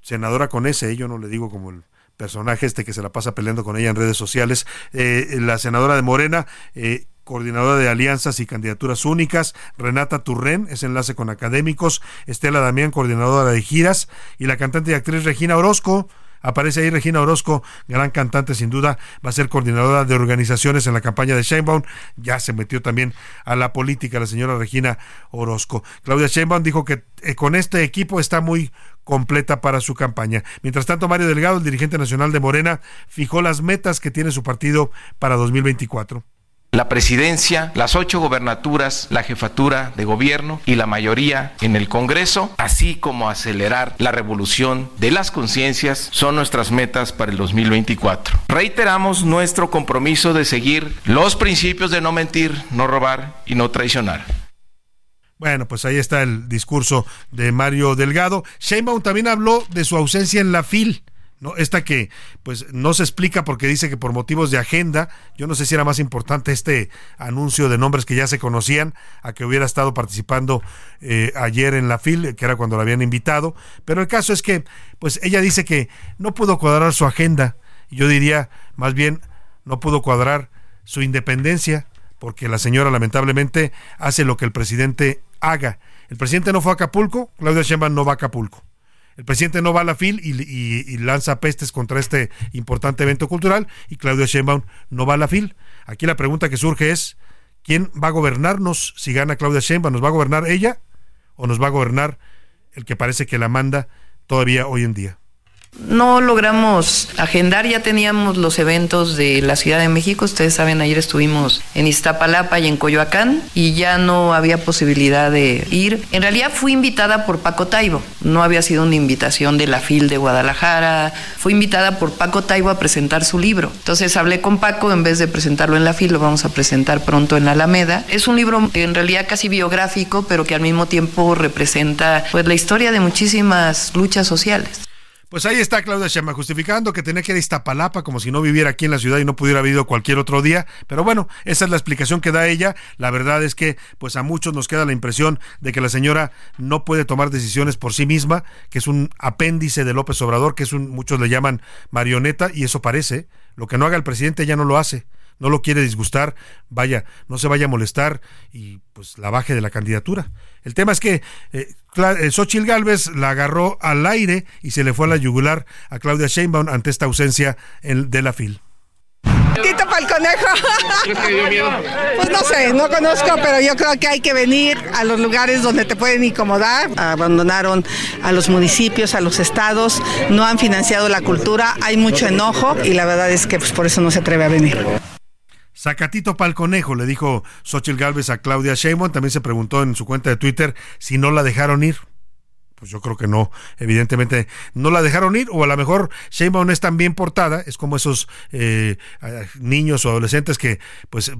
senadora con ese, yo no le digo como el personaje este que se la pasa peleando con ella en redes sociales, eh, la senadora de Morena, eh, coordinadora de alianzas y candidaturas únicas, Renata Turren, es enlace con académicos, Estela Damián, coordinadora de giras, y la cantante y actriz Regina Orozco, Aparece ahí Regina Orozco, gran cantante sin duda, va a ser coordinadora de organizaciones en la campaña de Sheinbaum. Ya se metió también a la política la señora Regina Orozco. Claudia Sheinbaum dijo que eh, con este equipo está muy completa para su campaña. Mientras tanto, Mario Delgado, el dirigente nacional de Morena, fijó las metas que tiene su partido para 2024 la presidencia, las ocho gobernaturas, la jefatura de gobierno y la mayoría en el Congreso, así como acelerar la revolución de las conciencias, son nuestras metas para el 2024. Reiteramos nuestro compromiso de seguir los principios de no mentir, no robar y no traicionar. Bueno, pues ahí está el discurso de Mario Delgado. Sheinbaum también habló de su ausencia en la FIL ¿no? Esta que pues no se explica porque dice que por motivos de agenda, yo no sé si era más importante este anuncio de nombres que ya se conocían a que hubiera estado participando eh, ayer en la FIL, que era cuando la habían invitado, pero el caso es que pues ella dice que no pudo cuadrar su agenda, yo diría más bien no pudo cuadrar su independencia, porque la señora lamentablemente hace lo que el presidente haga. El presidente no fue a Acapulco, Claudia Sheinbaum no va a Acapulco el presidente no va a la FIL y, lanza pestes contra este importante evento cultural y Claudio Sheinbaum no va a la FIL. Aquí la pregunta que surge es, ¿quién va a gobernarnos si gana Claudia Sheinbaum? ¿Nos va a gobernar ella o nos va a gobernar el que parece que la manda todavía hoy en día? No logramos agendar, ya teníamos los eventos de la Ciudad de México, ustedes saben, ayer estuvimos en Iztapalapa y en Coyoacán y ya no había posibilidad de ir. En realidad fui invitada por Paco Taibo, no había sido una invitación de la FIL de Guadalajara, fui invitada por Paco Taibo a presentar su libro. Entonces hablé con Paco, en vez de presentarlo en la FIL, lo vamos a presentar pronto en la Alameda. Es un libro en realidad casi biográfico, pero que al mismo tiempo representa pues, la historia de muchísimas luchas sociales. Pues ahí está Claudia Chama justificando que tenía que ir a Iztapalapa como si no viviera aquí en la ciudad y no pudiera haber ido cualquier otro día. Pero bueno, esa es la explicación que da ella. La verdad es que pues a muchos nos queda la impresión de que la señora no puede tomar decisiones por sí misma, que es un apéndice de López Obrador, que es un, muchos le llaman marioneta, y eso parece. Lo que no haga el presidente ya no lo hace no lo quiere disgustar, vaya, no se vaya a molestar y pues la baje de la candidatura. El tema es que eh, eh Xochitl Galvez la agarró al aire y se le fue a la yugular a Claudia Sheinbaum ante esta ausencia de la FIL. Tito para el conejo. Pues no sé, no conozco, pero yo creo que hay que venir a los lugares donde te pueden incomodar. Abandonaron a los municipios, a los estados, no han financiado la cultura, hay mucho enojo y la verdad es que pues, por eso no se atreve a venir. Sacatito pa'l conejo, le dijo Xochitl Galvez a Claudia Sheinbaum. También se preguntó en su cuenta de Twitter si no la dejaron ir. Pues yo creo que no, evidentemente no la dejaron ir, o a lo mejor Sheinbaum es tan bien portada, es como esos eh, niños o adolescentes que, pues,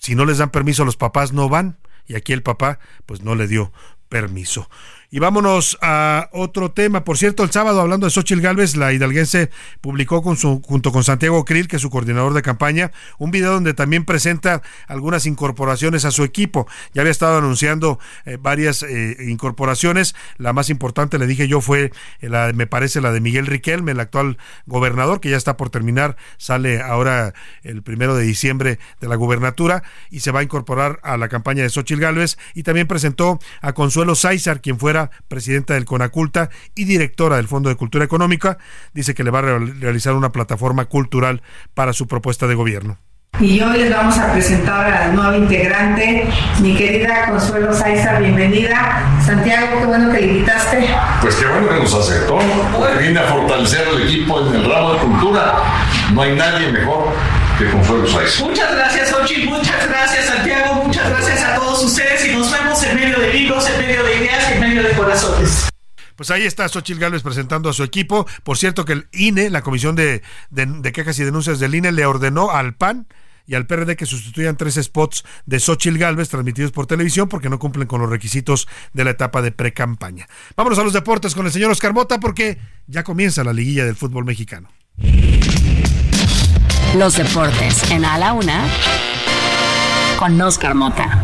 si no les dan permiso a los papás no van, y aquí el papá, pues no le dio permiso. Y vámonos a otro tema. Por cierto, el sábado, hablando de Xochitl Galvez, la hidalguense publicó con su, junto con Santiago Krill, que es su coordinador de campaña, un video donde también presenta algunas incorporaciones a su equipo. Ya había estado anunciando eh, varias eh, incorporaciones. La más importante, le dije yo, fue, la, me parece, la de Miguel Riquelme, el actual gobernador, que ya está por terminar, sale ahora el primero de diciembre de la gubernatura y se va a incorporar a la campaña de Xochitl Galvez. Y también presentó a Consuelo Sáizar, quien fuera presidenta del CONACULTA y directora del Fondo de Cultura Económica, dice que le va a realizar una plataforma cultural para su propuesta de gobierno. Y hoy les vamos a presentar a la nueva integrante, mi querida Consuelo Saiza, bienvenida. Santiago, qué bueno que le invitaste. Pues qué bueno que nos aceptó, porque viene a fortalecer el equipo en el ramo de cultura. No hay nadie mejor que Consuelo Saiza. Muchas gracias, Ochi, muchas gracias, todos ustedes y nos vemos en medio de libros, en medio de ideas, en medio de corazones. Pues ahí está Xochitl Gálvez presentando a su equipo. Por cierto que el INE, la Comisión de, Quejas y Denuncias del INE, le ordenó al PAN y al PRD que sustituyan tres spots de Xochitl Galvez transmitidos por televisión porque no cumplen con los requisitos de la etapa de pre-campaña. Vámonos a los deportes con el señor Oscar Mota porque ya comienza la liguilla del fútbol mexicano. Los deportes en A la Una con Oscar Mota.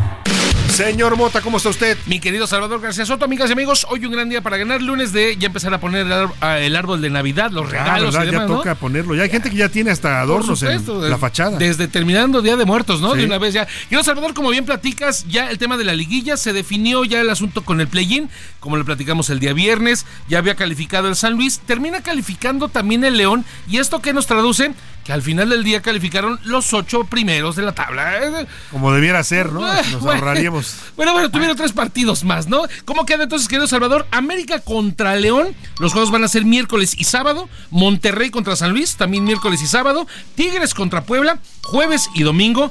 Señor Mota, ¿cómo está usted? Mi querido Salvador García Soto, amigas y amigos, hoy un gran día para ganar. Lunes de ya empezar a poner el, árbol de Navidad, los regalos y demás, Ya toca ponerlo. Ya hay gente que ya tiene hasta adornos en la fachada. Desde terminando Día de Muertos, ¿no? De una vez ya. Querido Salvador, como bien platicas, ya el tema de la liguilla se definió ya el asunto con el play-in, como le platicamos el día viernes. Ya había calificado el San Luis, termina calificando también el León. ¿Y esto qué nos traduce? Que al final del día calificaron los ocho primeros de la tabla. Como debiera ser, ¿no? Nos ahorraríamos. Bueno, bueno, tuvieron tres partidos más, ¿no? ¿Cómo queda entonces, querido Salvador? América contra León. Los juegos van a ser miércoles y sábado. Monterrey contra San Luis, también miércoles y sábado. Tigres contra Puebla, jueves y domingo.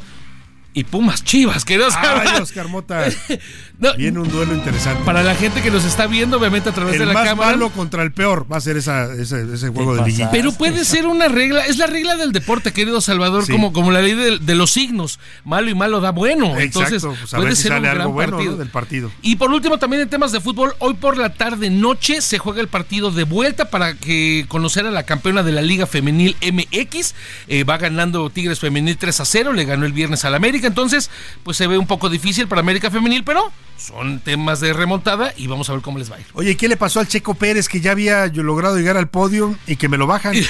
Y Pumas Chivas, queridos. Ay, Oscar Mota. Viene un duelo interesante. Para la gente que nos está viendo, obviamente a través de la más cámara. malo contra el peor va a ser esa, ese, ese juego de liguilla. Pero puede ser una regla, es la regla del deporte, querido Salvador, Sí. como, como la ley de, de los signos. Malo y malo da bueno. Entonces, Exacto, pues a puede ver si ser un algo gran bueno partido. ¿no? del partido. Y por último, también en temas de fútbol, hoy por la tarde noche se juega el partido de vuelta para que conocer a la campeona de la Liga Femenil MX. Eh, va ganando Tigres Femenil 3 a 0, le ganó el viernes al América. Entonces, pues se ve un poco difícil para América Femenil, pero son temas de remontada y vamos a ver cómo les va a ir. Oye, ¿qué le pasó al Checo Pérez que ya había logrado llegar al podio y que me lo bajan?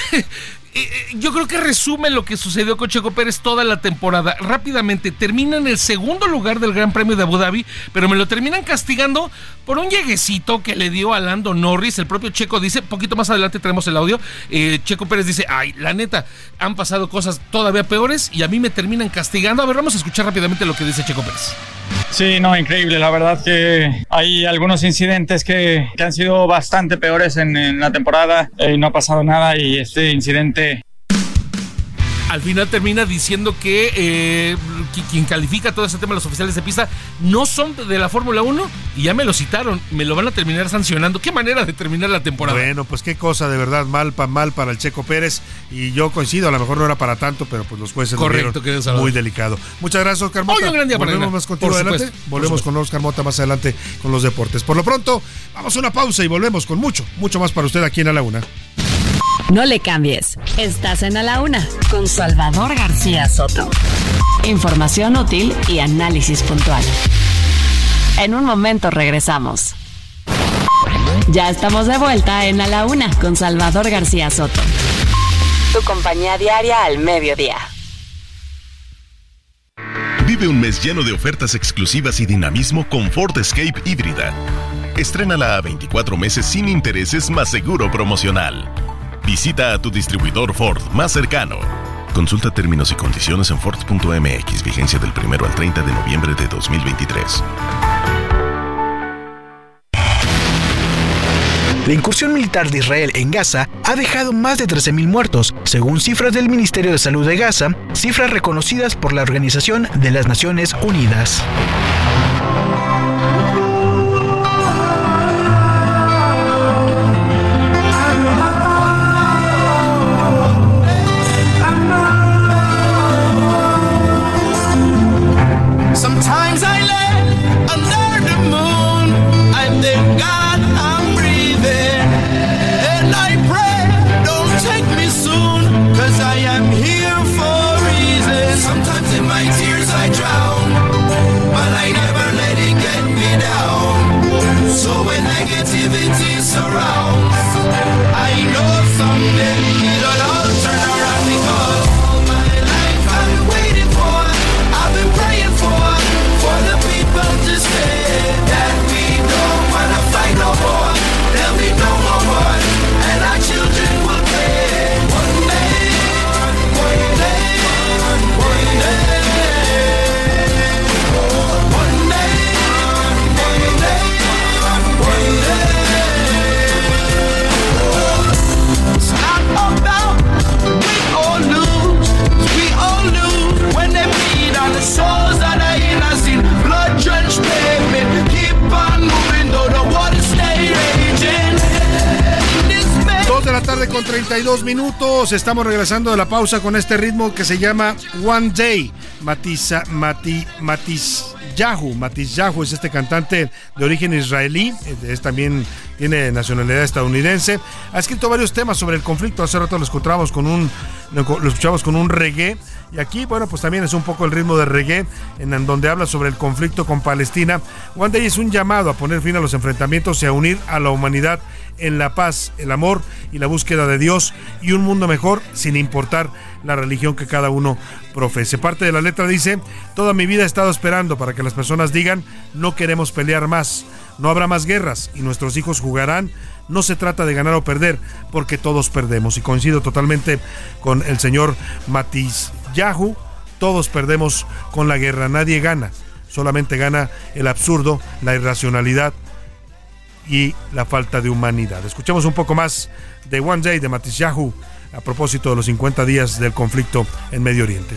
Yo creo que resume lo que sucedió con Checo Pérez toda la temporada. Rápidamente, termina en el segundo lugar del Gran Premio de Abu Dhabi, pero me lo terminan castigando por un lleguecito que le dio a Lando Norris. El propio Checo dice, poquito más adelante tenemos el audio, eh, Checo Pérez dice, ay, la neta, han pasado cosas todavía peores y a mí me terminan castigando. A ver, vamos a escuchar rápidamente lo que dice Checo Pérez. Sí, no, increíble. La verdad que hay algunos incidentes que, que han sido bastante peores en, la temporada eh, y no ha pasado nada y este incidente al final termina diciendo que eh, qui- quien califica todo ese tema, los oficiales de pista, no son de la Fórmula 1 y ya me lo citaron, me lo van a terminar sancionando. ¿Qué manera de terminar la temporada? Bueno, pues qué cosa, de verdad, mal, pa, mal para el Checo Pérez. Y yo coincido, a lo mejor no era para tanto, pero pues los jueces lo Correcto, vieron muy delicado. Muchas gracias, Oscar Mota. Hoy un gran día Volvemos más contigo por adelante. supuesto, volvemos con Oscar Mota más adelante con los deportes. Por lo pronto, vamos a una pausa y volvemos con mucho, mucho más para usted aquí en A la Una. No le cambies. Estás en A la Una con Salvador García Soto. Información útil y análisis puntual. En un momento regresamos. Ya estamos de vuelta en A la Una con Salvador García Soto. Tu compañía diaria al mediodía. Vive un mes lleno de ofertas exclusivas y dinamismo con Ford Escape híbrida. Estrénala a 24 meses sin intereses más seguro promocional. Visita a tu distribuidor Ford más cercano. Consulta términos y condiciones en Ford.mx, vigencia del 1 al 30 de noviembre de 2023. La incursión militar de Israel en Gaza ha dejado más de 13.000 muertos, según cifras del Ministerio de Salud de Gaza, cifras reconocidas por la Organización de las Naciones Unidas. Con 32 minutos. Estamos regresando de la pausa con este ritmo que se llama One Day. Matiza, Mati, Matiz Yahu. Matiz Yahu es este cantante de origen israelí. Es también tiene nacionalidad estadounidense. Ha escrito varios temas sobre el conflicto. Hace rato lo escuchábamos con un, lo escuchamos con un reggae. Y aquí, bueno, pues también es un poco el ritmo de reggae, en donde habla sobre el conflicto con Palestina. One Day es un llamado a poner fin a los enfrentamientos y a unir a la humanidad en la paz, el amor y la búsqueda de Dios y un mundo mejor sin importar la religión que cada uno profese. Parte de la letra dice, toda mi vida he estado esperando para que las personas digan, no queremos pelear más, no habrá más guerras y nuestros hijos jugarán. No se trata de ganar o perder, porque todos perdemos. Y coincido totalmente con el señor Matiz Yahu, todos perdemos con la guerra, nadie gana, solamente gana el absurdo, la irracionalidad y la falta de humanidad. Escuchemos un poco más de One Day de Matiz Yahu a propósito de los 50 días del conflicto en Medio Oriente.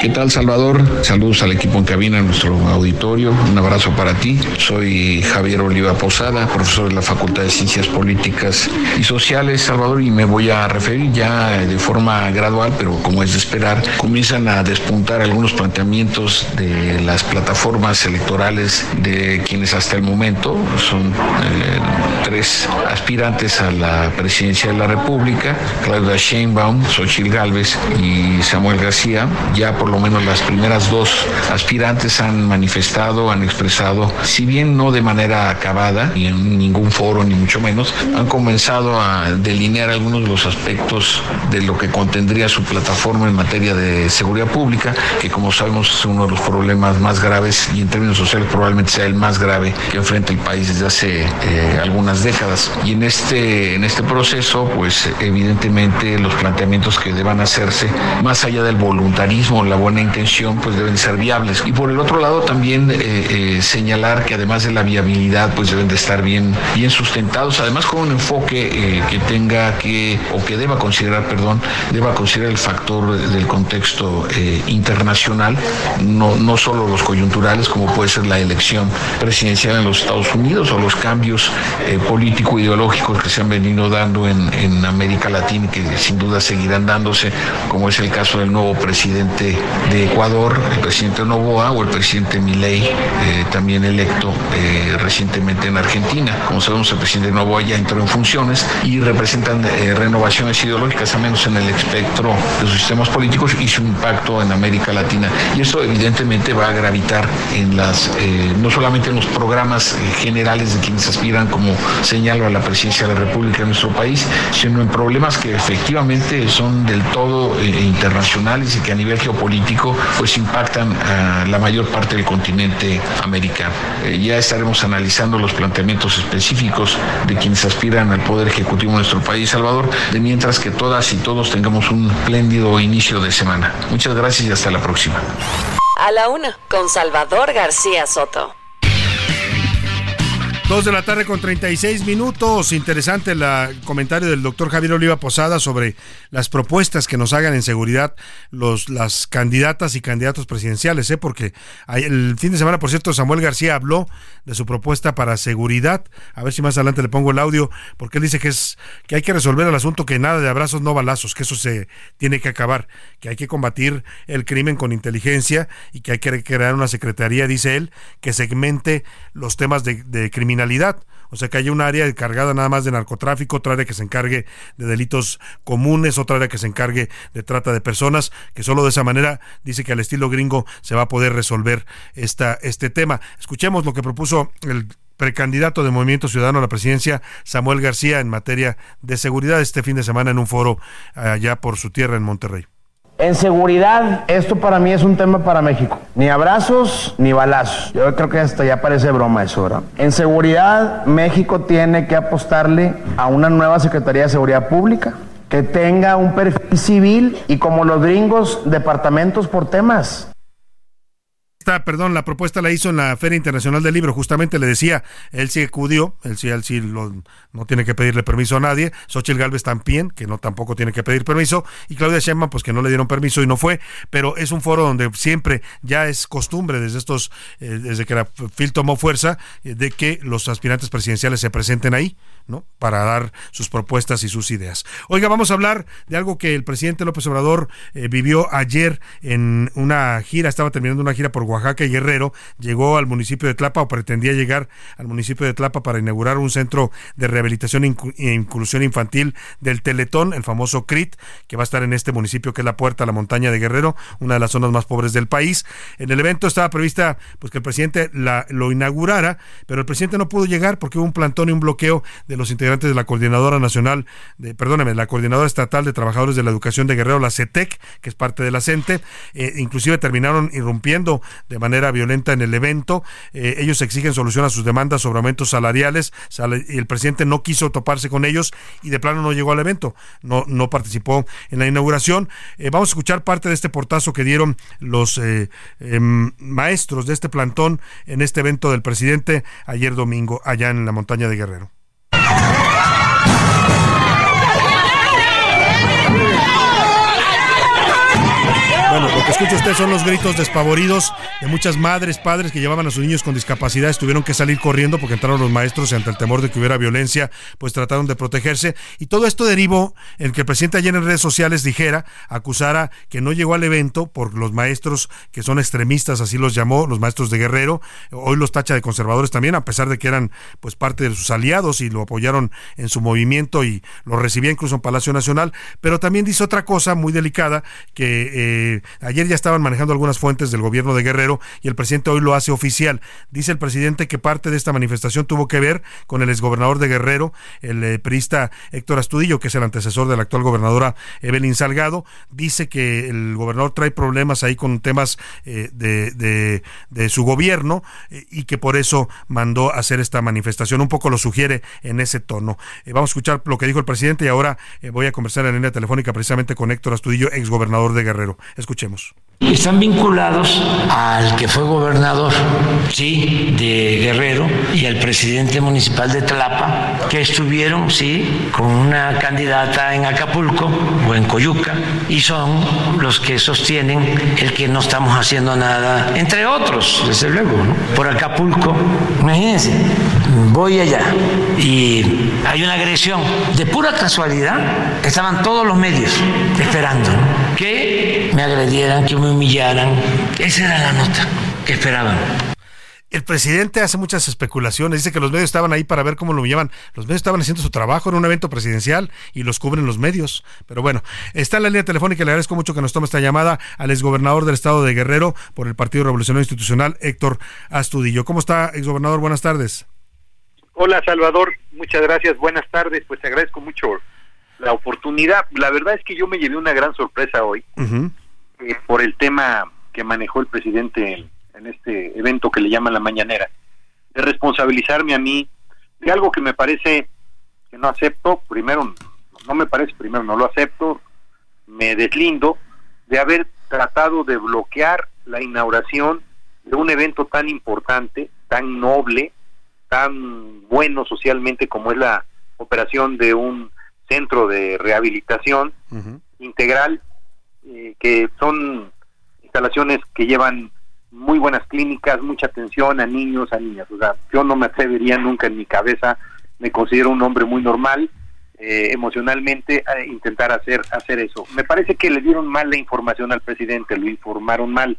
¿Qué tal, Salvador? Saludos al equipo en cabina, a nuestro auditorio. Un abrazo para ti. Soy Javier Oliva Posada, profesor de la Facultad de Ciencias Políticas y Sociales, Salvador, y me voy a referir ya de forma gradual, pero como es de esperar, comienzan a despuntar algunos planteamientos de las plataformas electorales de quienes hasta el momento son eh, tres aspirantes a la presidencia de la República, Claudia Sheinbaum, Xochitl Gálvez y Samuel García. Ya por lo menos las primeras dos aspirantes han manifestado, han expresado, si bien no de manera acabada, ni en ningún foro, ni mucho menos, han comenzado a delinear algunos de los aspectos de lo que contendría su plataforma en materia de seguridad pública, que como sabemos es uno de los problemas más graves y en términos sociales probablemente sea el más grave que enfrenta el país desde hace eh, algunas décadas. Y en este, en este proceso, pues evidentemente los planteamientos que deban hacerse, más allá del voluntarismo, la buena intención, pues deben ser viables. Y por el otro lado también eh, eh, señalar que además de la viabilidad, pues deben de estar bien, bien sustentados, además con un enfoque eh, que tenga que, o que deba considerar, perdón, deba considerar el factor del contexto internacional, no, no solo los coyunturales, como puede ser la elección presidencial en los Estados Unidos o los cambios político-ideológicos que se han venido dando en, en América Latina y que sin duda seguirán dándose, como es el caso del nuevo presidente de Ecuador, el presidente Novoa o el presidente Milei, eh, también electo eh, recientemente en Argentina. Como sabemos, el presidente Novoa ya entró en funciones y representan eh, renovaciones ideológicas, al menos en el espectro de sus sistemas políticos y su impacto en América Latina. Y eso evidentemente va a gravitar en las, no solamente en los programas generales de quienes aspiran, como señalo, a la presidencia de la República de nuestro país, sino en problemas que efectivamente son del todo internacionales y que a nivel geopolítico pues impactan a la mayor parte del continente americano. Eh, ya estaremos analizando los planteamientos específicos de quienes aspiran al poder ejecutivo de nuestro país, Salvador, de mientras que todas y todos tengamos un espléndido inicio de semana. Muchas gracias y hasta la próxima. A la una, con Salvador García Soto. Dos de la tarde con 36 minutos. Interesante el comentario del doctor Javier Oliva Posada sobre las propuestas que nos hagan en seguridad los, las candidatas y candidatos presidenciales, ¿eh? porque el fin de semana, por cierto, Samuel García habló de su propuesta para seguridad. A ver si más adelante le pongo el audio, porque él dice que es que hay que resolver el asunto que nada de abrazos, no balazos, que eso se tiene que acabar, que hay que combatir el crimen con inteligencia y que hay que crear una secretaría, dice él, que segmente los temas de, de criminalidad o sea que hay un área encargada nada más de narcotráfico, otra área que se encargue de delitos comunes, otra área que se encargue de trata de personas, que solo de esa manera dice que al estilo gringo se va a poder resolver esta, este tema. Escuchemos lo que propuso el precandidato de Movimiento Ciudadano a la presidencia, Samuel García, en materia de seguridad este fin de semana en un foro allá por su tierra en Monterrey. En seguridad, esto para mí es un tema para México. Ni abrazos ni balazos. Yo creo que hasta ya parece broma eso, ¿verdad? En seguridad, México tiene que apostarle a una nueva Secretaría de Seguridad Pública que tenga un perfil civil y como los gringos, departamentos por temas. Esta, perdón, la propuesta la hizo en la Feria Internacional del Libro. Justamente le decía, él sí acudió, él sí, él sí no tiene que pedirle permiso a nadie. Xochitl Galvez también, que no tampoco tiene que pedir permiso. Y Claudia Sheinbaum, pues que no le dieron permiso y no fue. Pero es un foro donde siempre ya es costumbre desde estos, eh, desde que la FIL tomó fuerza, eh, de que los aspirantes presidenciales se presenten ahí. Para dar sus propuestas y sus ideas. Oiga, vamos a hablar de algo que el presidente López Obrador eh, vivió ayer en una gira, estaba terminando una gira por Oaxaca y Guerrero, llegó al municipio de Tlapa o pretendía llegar al municipio de Tlapa para inaugurar un centro de rehabilitación e inclusión infantil del Teletón, el famoso CRIT, que va a estar en este municipio que es la Puerta a la Montaña de Guerrero, una de las zonas más pobres del país. En el evento estaba prevista pues que el presidente lo inaugurara, pero el presidente no pudo llegar porque hubo un plantón y un bloqueo de los integrantes de la Coordinadora Nacional, de, la Coordinadora Estatal de Trabajadores de la Educación de Guerrero, la CETEC, que es parte de la CENTE, eh, inclusive terminaron irrumpiendo de manera violenta en el evento. Eh, ellos exigen solución a sus demandas sobre aumentos salariales y el presidente no quiso toparse con ellos y de plano no llegó al evento, no, no participó en la inauguración. Eh, vamos a escuchar parte de este portazo que dieron los em, maestros de este plantón en este evento del presidente ayer domingo allá en la montaña de Guerrero. Lo que escucha usted son los gritos despavoridos de muchas madres, padres que llevaban a sus niños con discapacidades, tuvieron que salir corriendo porque entraron los maestros y ante el temor de que hubiera violencia, pues trataron de protegerse. Y todo esto derivó en que el presidente ayer en redes sociales dijera, acusara que no llegó al evento por los maestros que son extremistas, así los llamó, los maestros de Guerrero. Hoy los tacha de conservadores también, a pesar de que eran pues parte de sus aliados y lo apoyaron en su movimiento y lo recibía incluso en Palacio Nacional. Pero también dice otra cosa muy delicada que... Eh, ayer ya estaban manejando algunas fuentes del gobierno de Guerrero y el presidente hoy lo hace oficial. Dice el presidente que parte de esta manifestación tuvo que ver con el exgobernador de Guerrero, el eh, priista Héctor Astudillo, que es el antecesor de la actual gobernadora Evelyn Salgado. Dice que el gobernador trae problemas ahí con temas eh, de, de, su gobierno eh, y que por eso mandó hacer esta manifestación. Un poco lo sugiere en ese tono. vamos a escuchar lo que dijo el presidente y ahora voy a conversar en la línea telefónica precisamente con Héctor Astudillo, exgobernador de Guerrero. Escuchemos. Están vinculados al que fue gobernador, sí, de Guerrero y al presidente municipal de Tlapa, que estuvieron, sí, con una candidata en Acapulco o en Coyuca, y son los que sostienen el que no estamos haciendo nada, entre otros, desde luego, por Acapulco. Imagínense, voy allá y hay una agresión. De pura casualidad, estaban todos los medios esperando que me agredieran, que me humillaran. Esa era la nota que esperaban. El presidente hace muchas especulaciones, dice que los medios estaban ahí para ver cómo lo llaman. Los medios estaban haciendo su trabajo en un evento presidencial y los cubren los medios. Pero bueno, está en la línea telefónica, le agradezco mucho que nos tome esta llamada al exgobernador del estado de Guerrero por el Partido Revolucionario Institucional, Héctor Astudillo. ¿Cómo está, exgobernador? Buenas tardes. Hola, Salvador. Muchas gracias. Buenas tardes. Pues te agradezco mucho la oportunidad. La verdad es que yo me llevé una gran sorpresa hoy. Eh, por el tema que manejó el presidente en, este evento que le llaman la mañanera, de responsabilizarme a mí de algo que me parece que no acepto, primero, no me parece, primero no lo acepto, me deslindo de haber tratado de bloquear la inauguración de un evento tan importante, tan noble, tan bueno socialmente como es la operación de un centro de rehabilitación integral eh, que son instalaciones que llevan muy buenas clínicas, mucha atención a niños, a niñas. O sea, yo no me atrevería nunca en mi cabeza, me considero un hombre muy normal, eh, emocionalmente, a intentar hacer, hacer eso. Me parece que le dieron mal la información al presidente, lo informaron mal.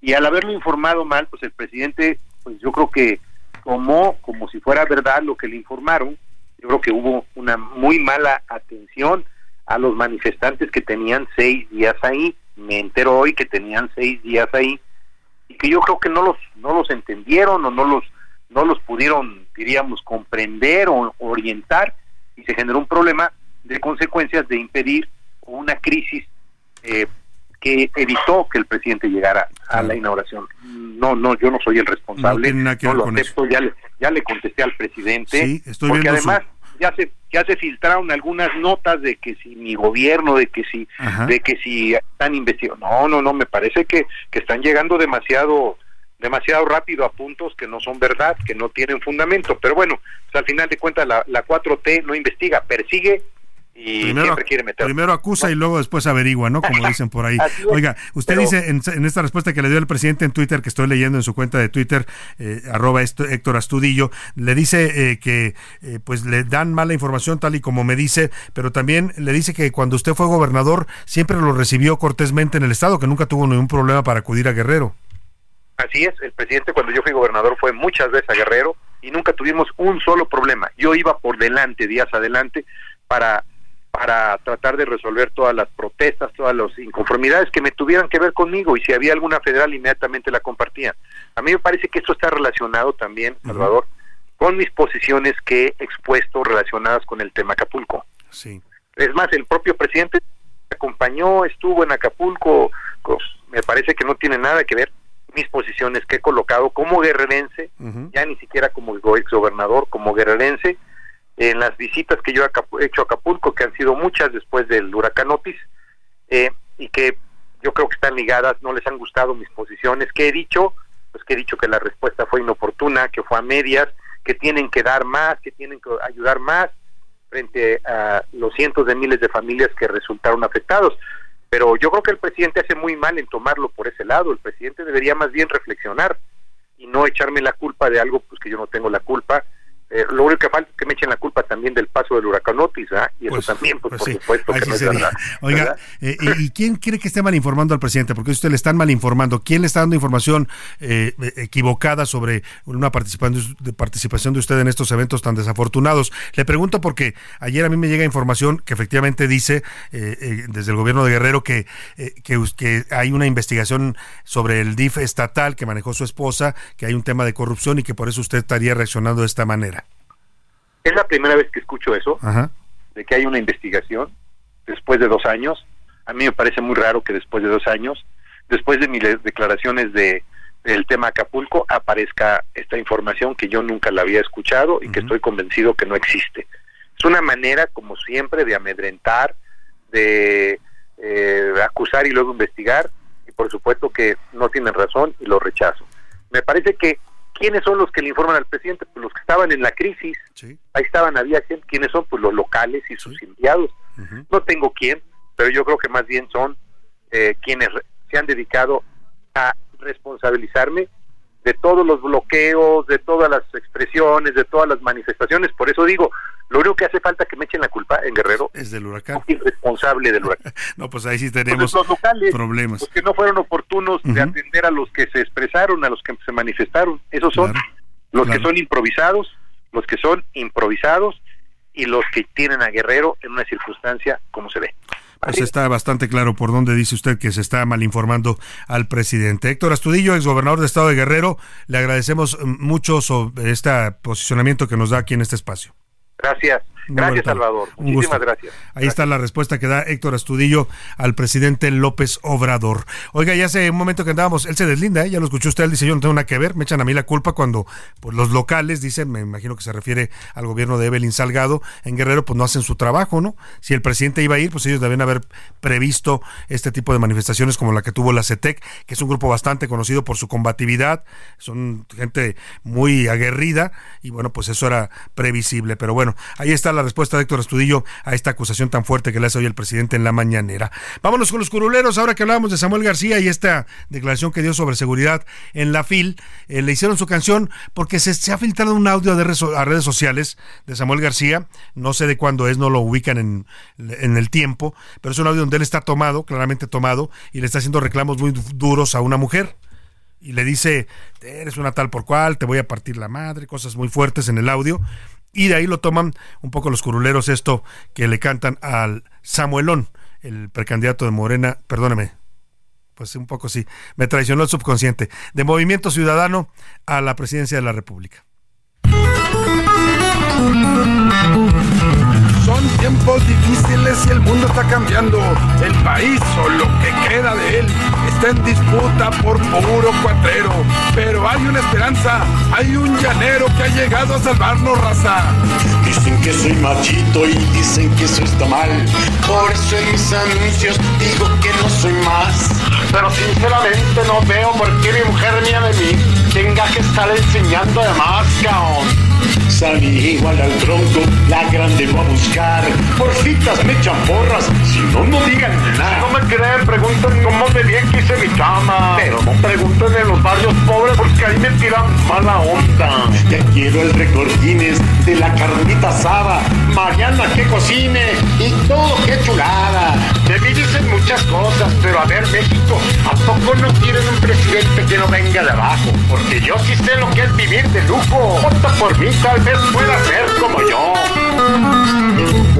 Y al haberlo informado mal, pues el presidente, pues yo creo que tomó como si fuera verdad lo que le informaron. Yo creo que hubo una muy mala atención a los manifestantes que tenían seis días ahí. Me entero hoy que tenían seis días ahí y que yo creo que no los no los entendieron o no los no los pudieron diríamos comprender o orientar y se generó un problema de consecuencias de impedir una crisis eh, que evitó que el presidente llegara a la inauguración. No, no, yo no soy el responsable. No, lo acepto, ya le, ya le contesté al presidente. porque además ya se ya se filtraron algunas notas de que si mi gobierno, de que si de que si están investigando. No, no, no, me parece que, que están llegando demasiado demasiado rápido a puntos que no son verdad, que no tienen fundamento. Pero bueno, pues al final de cuentas la, la 4T no investiga, persigue y primero, siempre quiere meter. Primero acusa y luego después averigua, ¿no? Como dicen por ahí. Oiga, usted dice en, esta respuesta que le dio el presidente en Twitter, que estoy leyendo en su cuenta de Twitter, eh, arroba Héctor Astudillo, le dice eh, que eh, pues le dan mala información tal y como me dice, pero también le dice que cuando usted fue gobernador siempre lo recibió cortésmente en el Estado, que nunca tuvo ningún problema para acudir a Guerrero. Así es, el presidente cuando yo fui gobernador fue muchas veces a Guerrero y nunca tuvimos un solo problema. Yo iba por delante, días adelante, para, para tratar de resolver todas las protestas, todas las inconformidades que me tuvieran que ver conmigo y si había alguna federal inmediatamente la compartía. A mí me parece que esto está relacionado también, Salvador, con mis posiciones que he expuesto relacionadas con el tema Acapulco. Sí. Es más, el propio presidente acompañó, estuvo en Acapulco, me parece que no tiene nada que ver mis posiciones que he colocado como guerrerense, ya ni siquiera como ex gobernador, como guerrerense, en las visitas que yo he hecho a Acapulco, que han sido muchas después del huracán Otis, eh, y que yo creo que están ligadas, no les han gustado mis posiciones, que he dicho, pues que he dicho que la respuesta fue inoportuna, que fue a medias, que tienen que dar más, que tienen que ayudar más frente a los cientos de miles de familias que resultaron afectados. Pero yo creo que el presidente hace muy mal en tomarlo por ese lado. El presidente debería más bien reflexionar y no echarme la culpa de algo pues que yo no tengo la culpa eh, lo único que falta es que me echen la culpa también del paso del huracán Otis, y eso pues, también, pues, pues por supuesto que no es verdad. Oiga, eh, ¿y quién cree que esté mal informando al presidente? Porque usted le están mal informando. ¿Quién le está dando información eh, equivocada sobre una participación de, participación de usted en estos eventos tan desafortunados? Le pregunto porque ayer a mí me llega información que efectivamente dice desde el gobierno de Guerrero que, que, que hay una investigación sobre el DIF estatal que manejó su esposa, que hay un tema de corrupción y que por eso usted estaría reaccionando de esta manera. Es la primera vez que escucho eso, de que hay una investigación después de dos años. A mí me parece muy raro que después de dos años, después de mis declaraciones de del tema Acapulco, aparezca esta información que yo nunca la había escuchado y que estoy convencido que no existe. Es una manera, como siempre, de amedrentar, de eh, acusar y luego investigar, y por supuesto que no tienen razón y lo rechazo. Me parece que ¿Quiénes son los que le informan al presidente? Pues los que estaban en la crisis. Ahí estaban, había gente. ¿Quiénes son? Pues los locales y sus enviados. No tengo quién, pero yo creo que más bien son eh, quienes se han dedicado a responsabilizarme de todos los bloqueos, de todas las expresiones, de todas las manifestaciones. Por eso digo, lo único que hace falta que me echen la culpa en Guerrero es del huracán. Irresponsable del huracán. no, pues ahí sí tenemos los locales, problemas. Los que no fueron oportunos de atender a los que se expresaron, a los que se manifestaron. Esos son los que son improvisados, los que son improvisados y los que tienen a Guerrero en una circunstancia como se ve. Pues está bastante claro por dónde dice usted que se está mal informando al presidente. Héctor Astudillo, ex gobernador de Estado de Guerrero, le agradecemos mucho sobre este posicionamiento que nos da aquí en este espacio. Gracias. Gracias, Salvador. Muchísimas gracias. Ahí está la respuesta que da Héctor Astudillo al presidente López Obrador. Oiga, ya hace un momento que andábamos, él se deslinda, ¿eh? ya lo escuchó usted, él dice, yo no tengo nada que ver, me echan a mí la culpa cuando pues, los locales, dicen, me imagino que se refiere al gobierno de Evelyn Salgado en Guerrero, pues no hacen su trabajo, ¿no? Si el presidente iba a ir, pues ellos deben haber previsto este tipo de manifestaciones como la que tuvo la CETEC, que es un grupo bastante conocido por su combatividad, son gente muy aguerrida y bueno, pues eso era previsible, pero bueno, ahí está la respuesta de Héctor Astudillo a esta acusación tan fuerte que le hace hoy el presidente en la mañanera. Vámonos con los curuleros, ahora que hablábamos de Samuel García y esta declaración que dio sobre seguridad en la FIL, eh, le hicieron su canción porque se, ha filtrado un audio de a redes sociales de Samuel García, no sé de cuándo es, no lo ubican en, en el tiempo, pero es un audio donde él está tomado, claramente tomado, y le está haciendo reclamos muy duros a una mujer y le dice, eres una tal por cual, te voy a partir la madre, cosas muy fuertes en el audio. Y de ahí lo toman un poco los curuleros esto que le cantan al Samuelón, el precandidato de Morena, perdóneme, pues un poco sí, me traicionó el subconsciente, de Movimiento Ciudadano a la presidencia de la República. Son tiempos difíciles y el mundo está cambiando. El país o lo que queda de él está en disputa por puro cuatrero. Pero hay una esperanza, hay un llanero que ha llegado a salvarnos, raza. Dicen que soy machito y dicen que eso está mal. Por eso en mis anuncios digo que no soy más. Pero sinceramente no veo por qué mi mujer mía de mí tenga que estar enseñando de más, caón. Salí igual al tronco, la grande voy a buscar. Por citas me echan porras, si no, no digan nada. no me creen, pregunten cómo de bien quise mi cama. Pero no pregunten en los barrios pobres porque ahí me tiran mala onda. Ya quiero el récord Guinness de la carnita asada. Mariana que cocine y todo qué chulada. De mí dicen muchas cosas, pero a ver, México, ¿a poco no quieren un presidente que no venga de abajo? Porque yo sí sé lo que es vivir de lujo. Vota por mí, tal vez pueda ser como yo.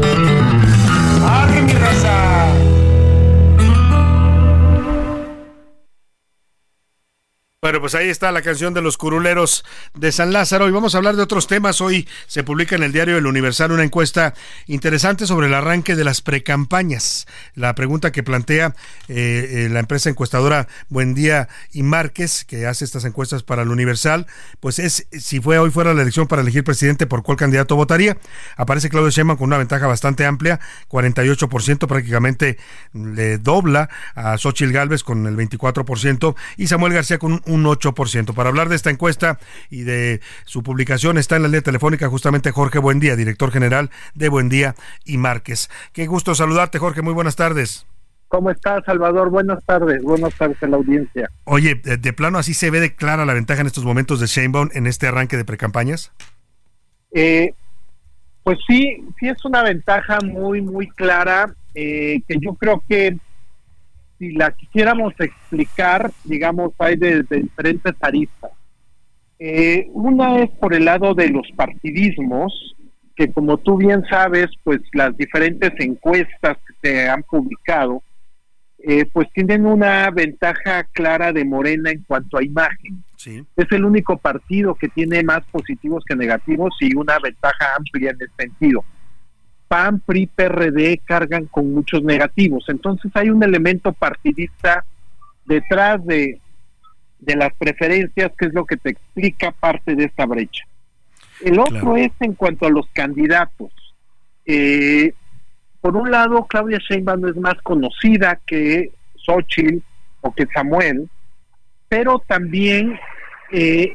Bueno, pues ahí está la canción de los curuleros de San Lázaro y vamos a hablar de otros temas. Hoy se publica en el diario El Universal una encuesta interesante sobre el arranque de las precampañas. La pregunta que plantea eh, eh, la empresa encuestadora Buendía y Márquez, que hace estas encuestas para el Universal, pues es si fue hoy fuera la elección para elegir presidente, ¿por cuál candidato votaría? Aparece Claudio Sheinbaum con una ventaja bastante amplia, 48%, prácticamente le dobla a Xochitl Gálvez con el 24% y Samuel García con un un 8%. Para hablar de esta encuesta y de su publicación está en la línea telefónica justamente Jorge Buendía, director general de Buendía y Márquez. Qué gusto saludarte, Jorge. Muy buenas tardes. ¿Cómo estás, Salvador? Buenas tardes. Buenas tardes a la audiencia. Oye, de, plano así se ve de clara la ventaja en estos momentos de Sheinbaum en este arranque de precampañas. Eh, pues sí, sí es una ventaja muy, muy clara eh, que yo creo que si la quisiéramos explicar, digamos, hay de, diferentes aristas. Eh, una es por el lado de los partidismos, que como tú bien sabes, pues las diferentes encuestas que se han publicado, eh, pues tienen una ventaja clara de Morena en cuanto a imagen. Es el único partido que tiene más positivos que negativos y una ventaja amplia en ese sentido. PAN, PRI, PRD cargan con muchos negativos. Entonces hay un elemento partidista detrás de, de las preferencias, que es lo que te explica parte de esta brecha. El otro es en cuanto a los candidatos. Eh, por un lado, Claudia Sheinbaum es más conocida que Xochitl o que Samuel, pero también eh,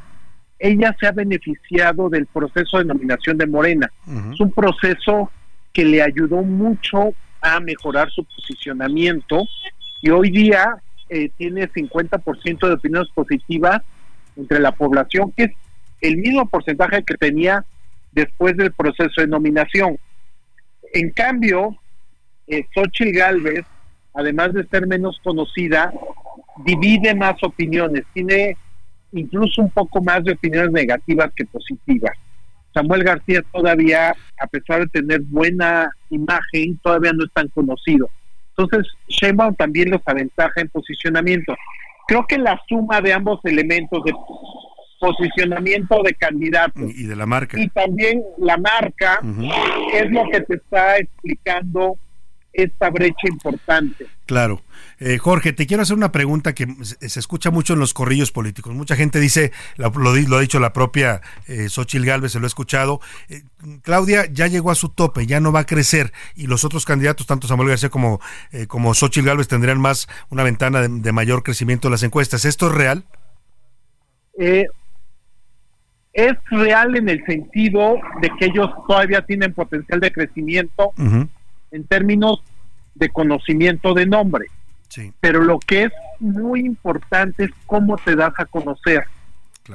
ella se ha beneficiado del proceso de nominación de Morena. Es un proceso que le ayudó mucho a mejorar su posicionamiento y hoy día eh, tiene 50% de opiniones positivas entre la población, que es el mismo porcentaje que tenía después del proceso de nominación. En cambio, eh, Xochitl Galvez, además de ser menos conocida, divide más opiniones, tiene incluso un poco más de opiniones negativas que positivas. Samuel García todavía, a pesar de tener buena imagen, todavía no es tan conocido. Entonces, Sheinbaum también los aventaja en posicionamiento. Creo que la suma de ambos elementos de posicionamiento de candidato y de la marca y también la marca es lo que te está explicando esta brecha importante. Claro. Eh, Jorge, te quiero hacer una pregunta que se escucha mucho en los corrillos políticos. Mucha gente dice, lo, lo ha dicho la propia eh, Xochil Gálvez, se lo he escuchado. Eh, Claudia ya llegó a su tope, ya no va a crecer y los otros candidatos, tanto Samuel García como, eh, como Xochitl Gálvez, tendrían más una ventana de, mayor crecimiento en las encuestas. ¿Esto es real? es real en el sentido de que ellos todavía tienen potencial de crecimiento en términos de conocimiento de nombre. Pero lo que es muy importante es cómo te das a conocer.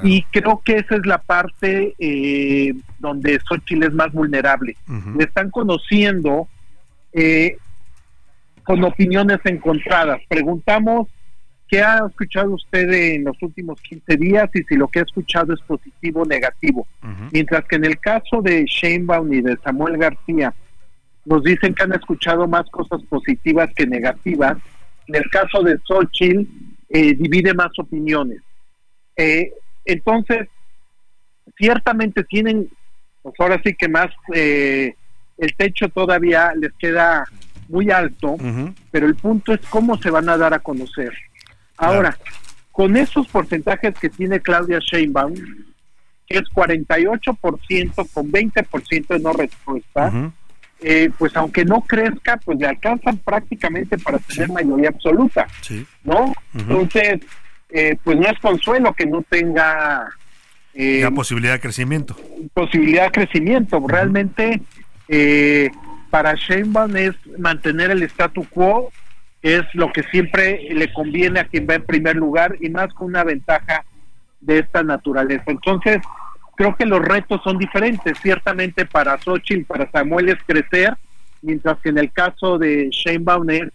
Y creo que esa es la parte eh, donde Xochitl es más vulnerable. Le están conociendo eh, con opiniones encontradas. Preguntamos qué ha escuchado usted en los últimos 15 días y si lo que ha escuchado es positivo o negativo. Mientras que en el caso de Sheinbaum y de Samuel García, nos dicen que han escuchado más cosas positivas que negativas. En el caso de Xochitl, eh, divide más opiniones. Eh, entonces, ciertamente tienen, pues ahora sí que más, eh, el techo todavía les queda muy alto, pero el punto es cómo se van a dar a conocer. Ahora, con esos porcentajes que tiene Claudia Sheinbaum, que es 48% con 20% de no respuesta, eh, pues aunque no crezca, pues le alcanzan prácticamente para tener mayoría absoluta, ¿no? Entonces, eh, pues no es consuelo que no tenga la posibilidad de crecimiento. Posibilidad de crecimiento. Realmente, eh, para Sheinbaum es mantener el statu quo, es lo que siempre le conviene a quien va en primer lugar y más con una ventaja de esta naturaleza. Entonces, creo que los retos son diferentes. Ciertamente para Xochitl, para Samuel es crecer, mientras que en el caso de Sheinbaum es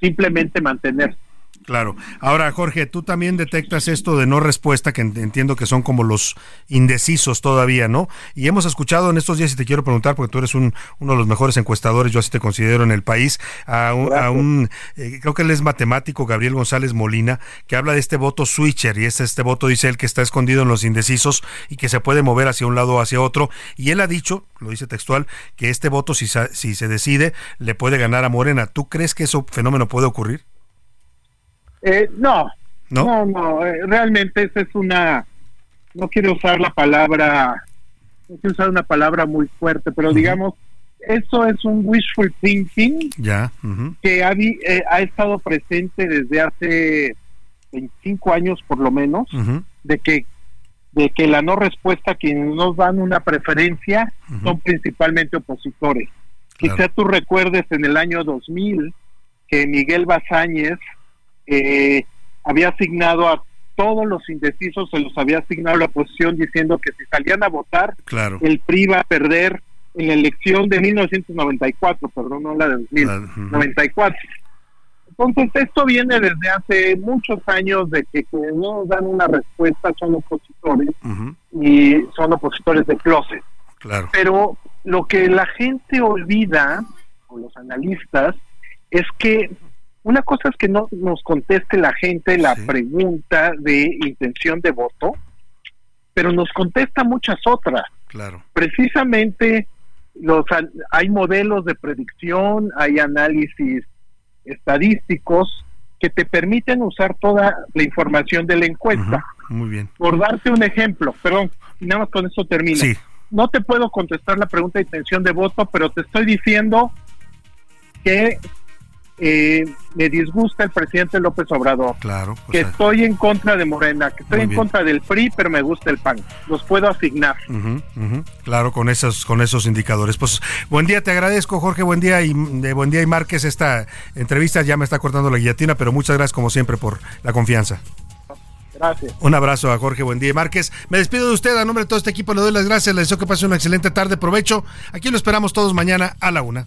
simplemente mantenerse. Claro. Ahora, Jorge, tú también detectas esto de no respuesta, que entiendo que son como los indecisos todavía, ¿no? Y hemos escuchado en estos días, y te quiero preguntar, porque tú eres un, uno de los mejores encuestadores, yo así te considero en el país, a un, eh, creo que él es matemático, Gabriel González Molina, que habla de este voto switcher, y es este voto, dice él, que está escondido en los indecisos y que se puede mover hacia un lado o hacia otro. Y él ha dicho, lo dice textual, que este voto, si, si se decide, le puede ganar a Morena. ¿Tú crees que ese fenómeno puede ocurrir? Eh, no, no, no, eh, realmente esa es una, no quiero usar la palabra, no quiero usar una palabra muy fuerte, pero digamos, eso es un wishful thinking ya, que ha, eh, ha estado presente desde hace 25 años por lo menos, de que de que la no respuesta quienes nos dan una preferencia son principalmente opositores. Quizá tú recuerdes en el año 2000 que Miguel Bazáñez eh, había asignado a todos los indecisos, se los había asignado la oposición diciendo que si salían a votar, el PRI iba a perder en la elección de 1994, perdón, no la de 2094. Entonces, esto viene desde hace muchos años de que quienes no dan una respuesta son opositores y son opositores de closet. Claro. Pero lo que la gente olvida, o los analistas, es que una cosa es que no nos conteste la gente la pregunta de intención de voto, pero nos contesta muchas otras. Claro. Precisamente los hay modelos de predicción, hay análisis estadísticos que te permiten usar toda la información de la encuesta. muy bien. Por darte un ejemplo, perdón, nada más con eso termino. Sí. No te puedo contestar la pregunta de intención de voto, pero te estoy diciendo que eh, me disgusta el presidente López Obrador. Claro. que estoy en contra de Morena, que estoy en contra del PRI, pero me gusta el PAN. Los puedo asignar. Claro, con esos, con esos indicadores. Pues buen día, te agradezco, Jorge. Buen día y de buen día y Márquez. Esta entrevista ya me está cortando la guillotina, pero muchas gracias como siempre por la confianza. Gracias. Un abrazo a Jorge Buen día Márquez. Me despido de usted a nombre de todo este equipo. Le doy las gracias. Le deseo que pase una excelente tarde. Provecho. Aquí lo esperamos todos mañana a la una.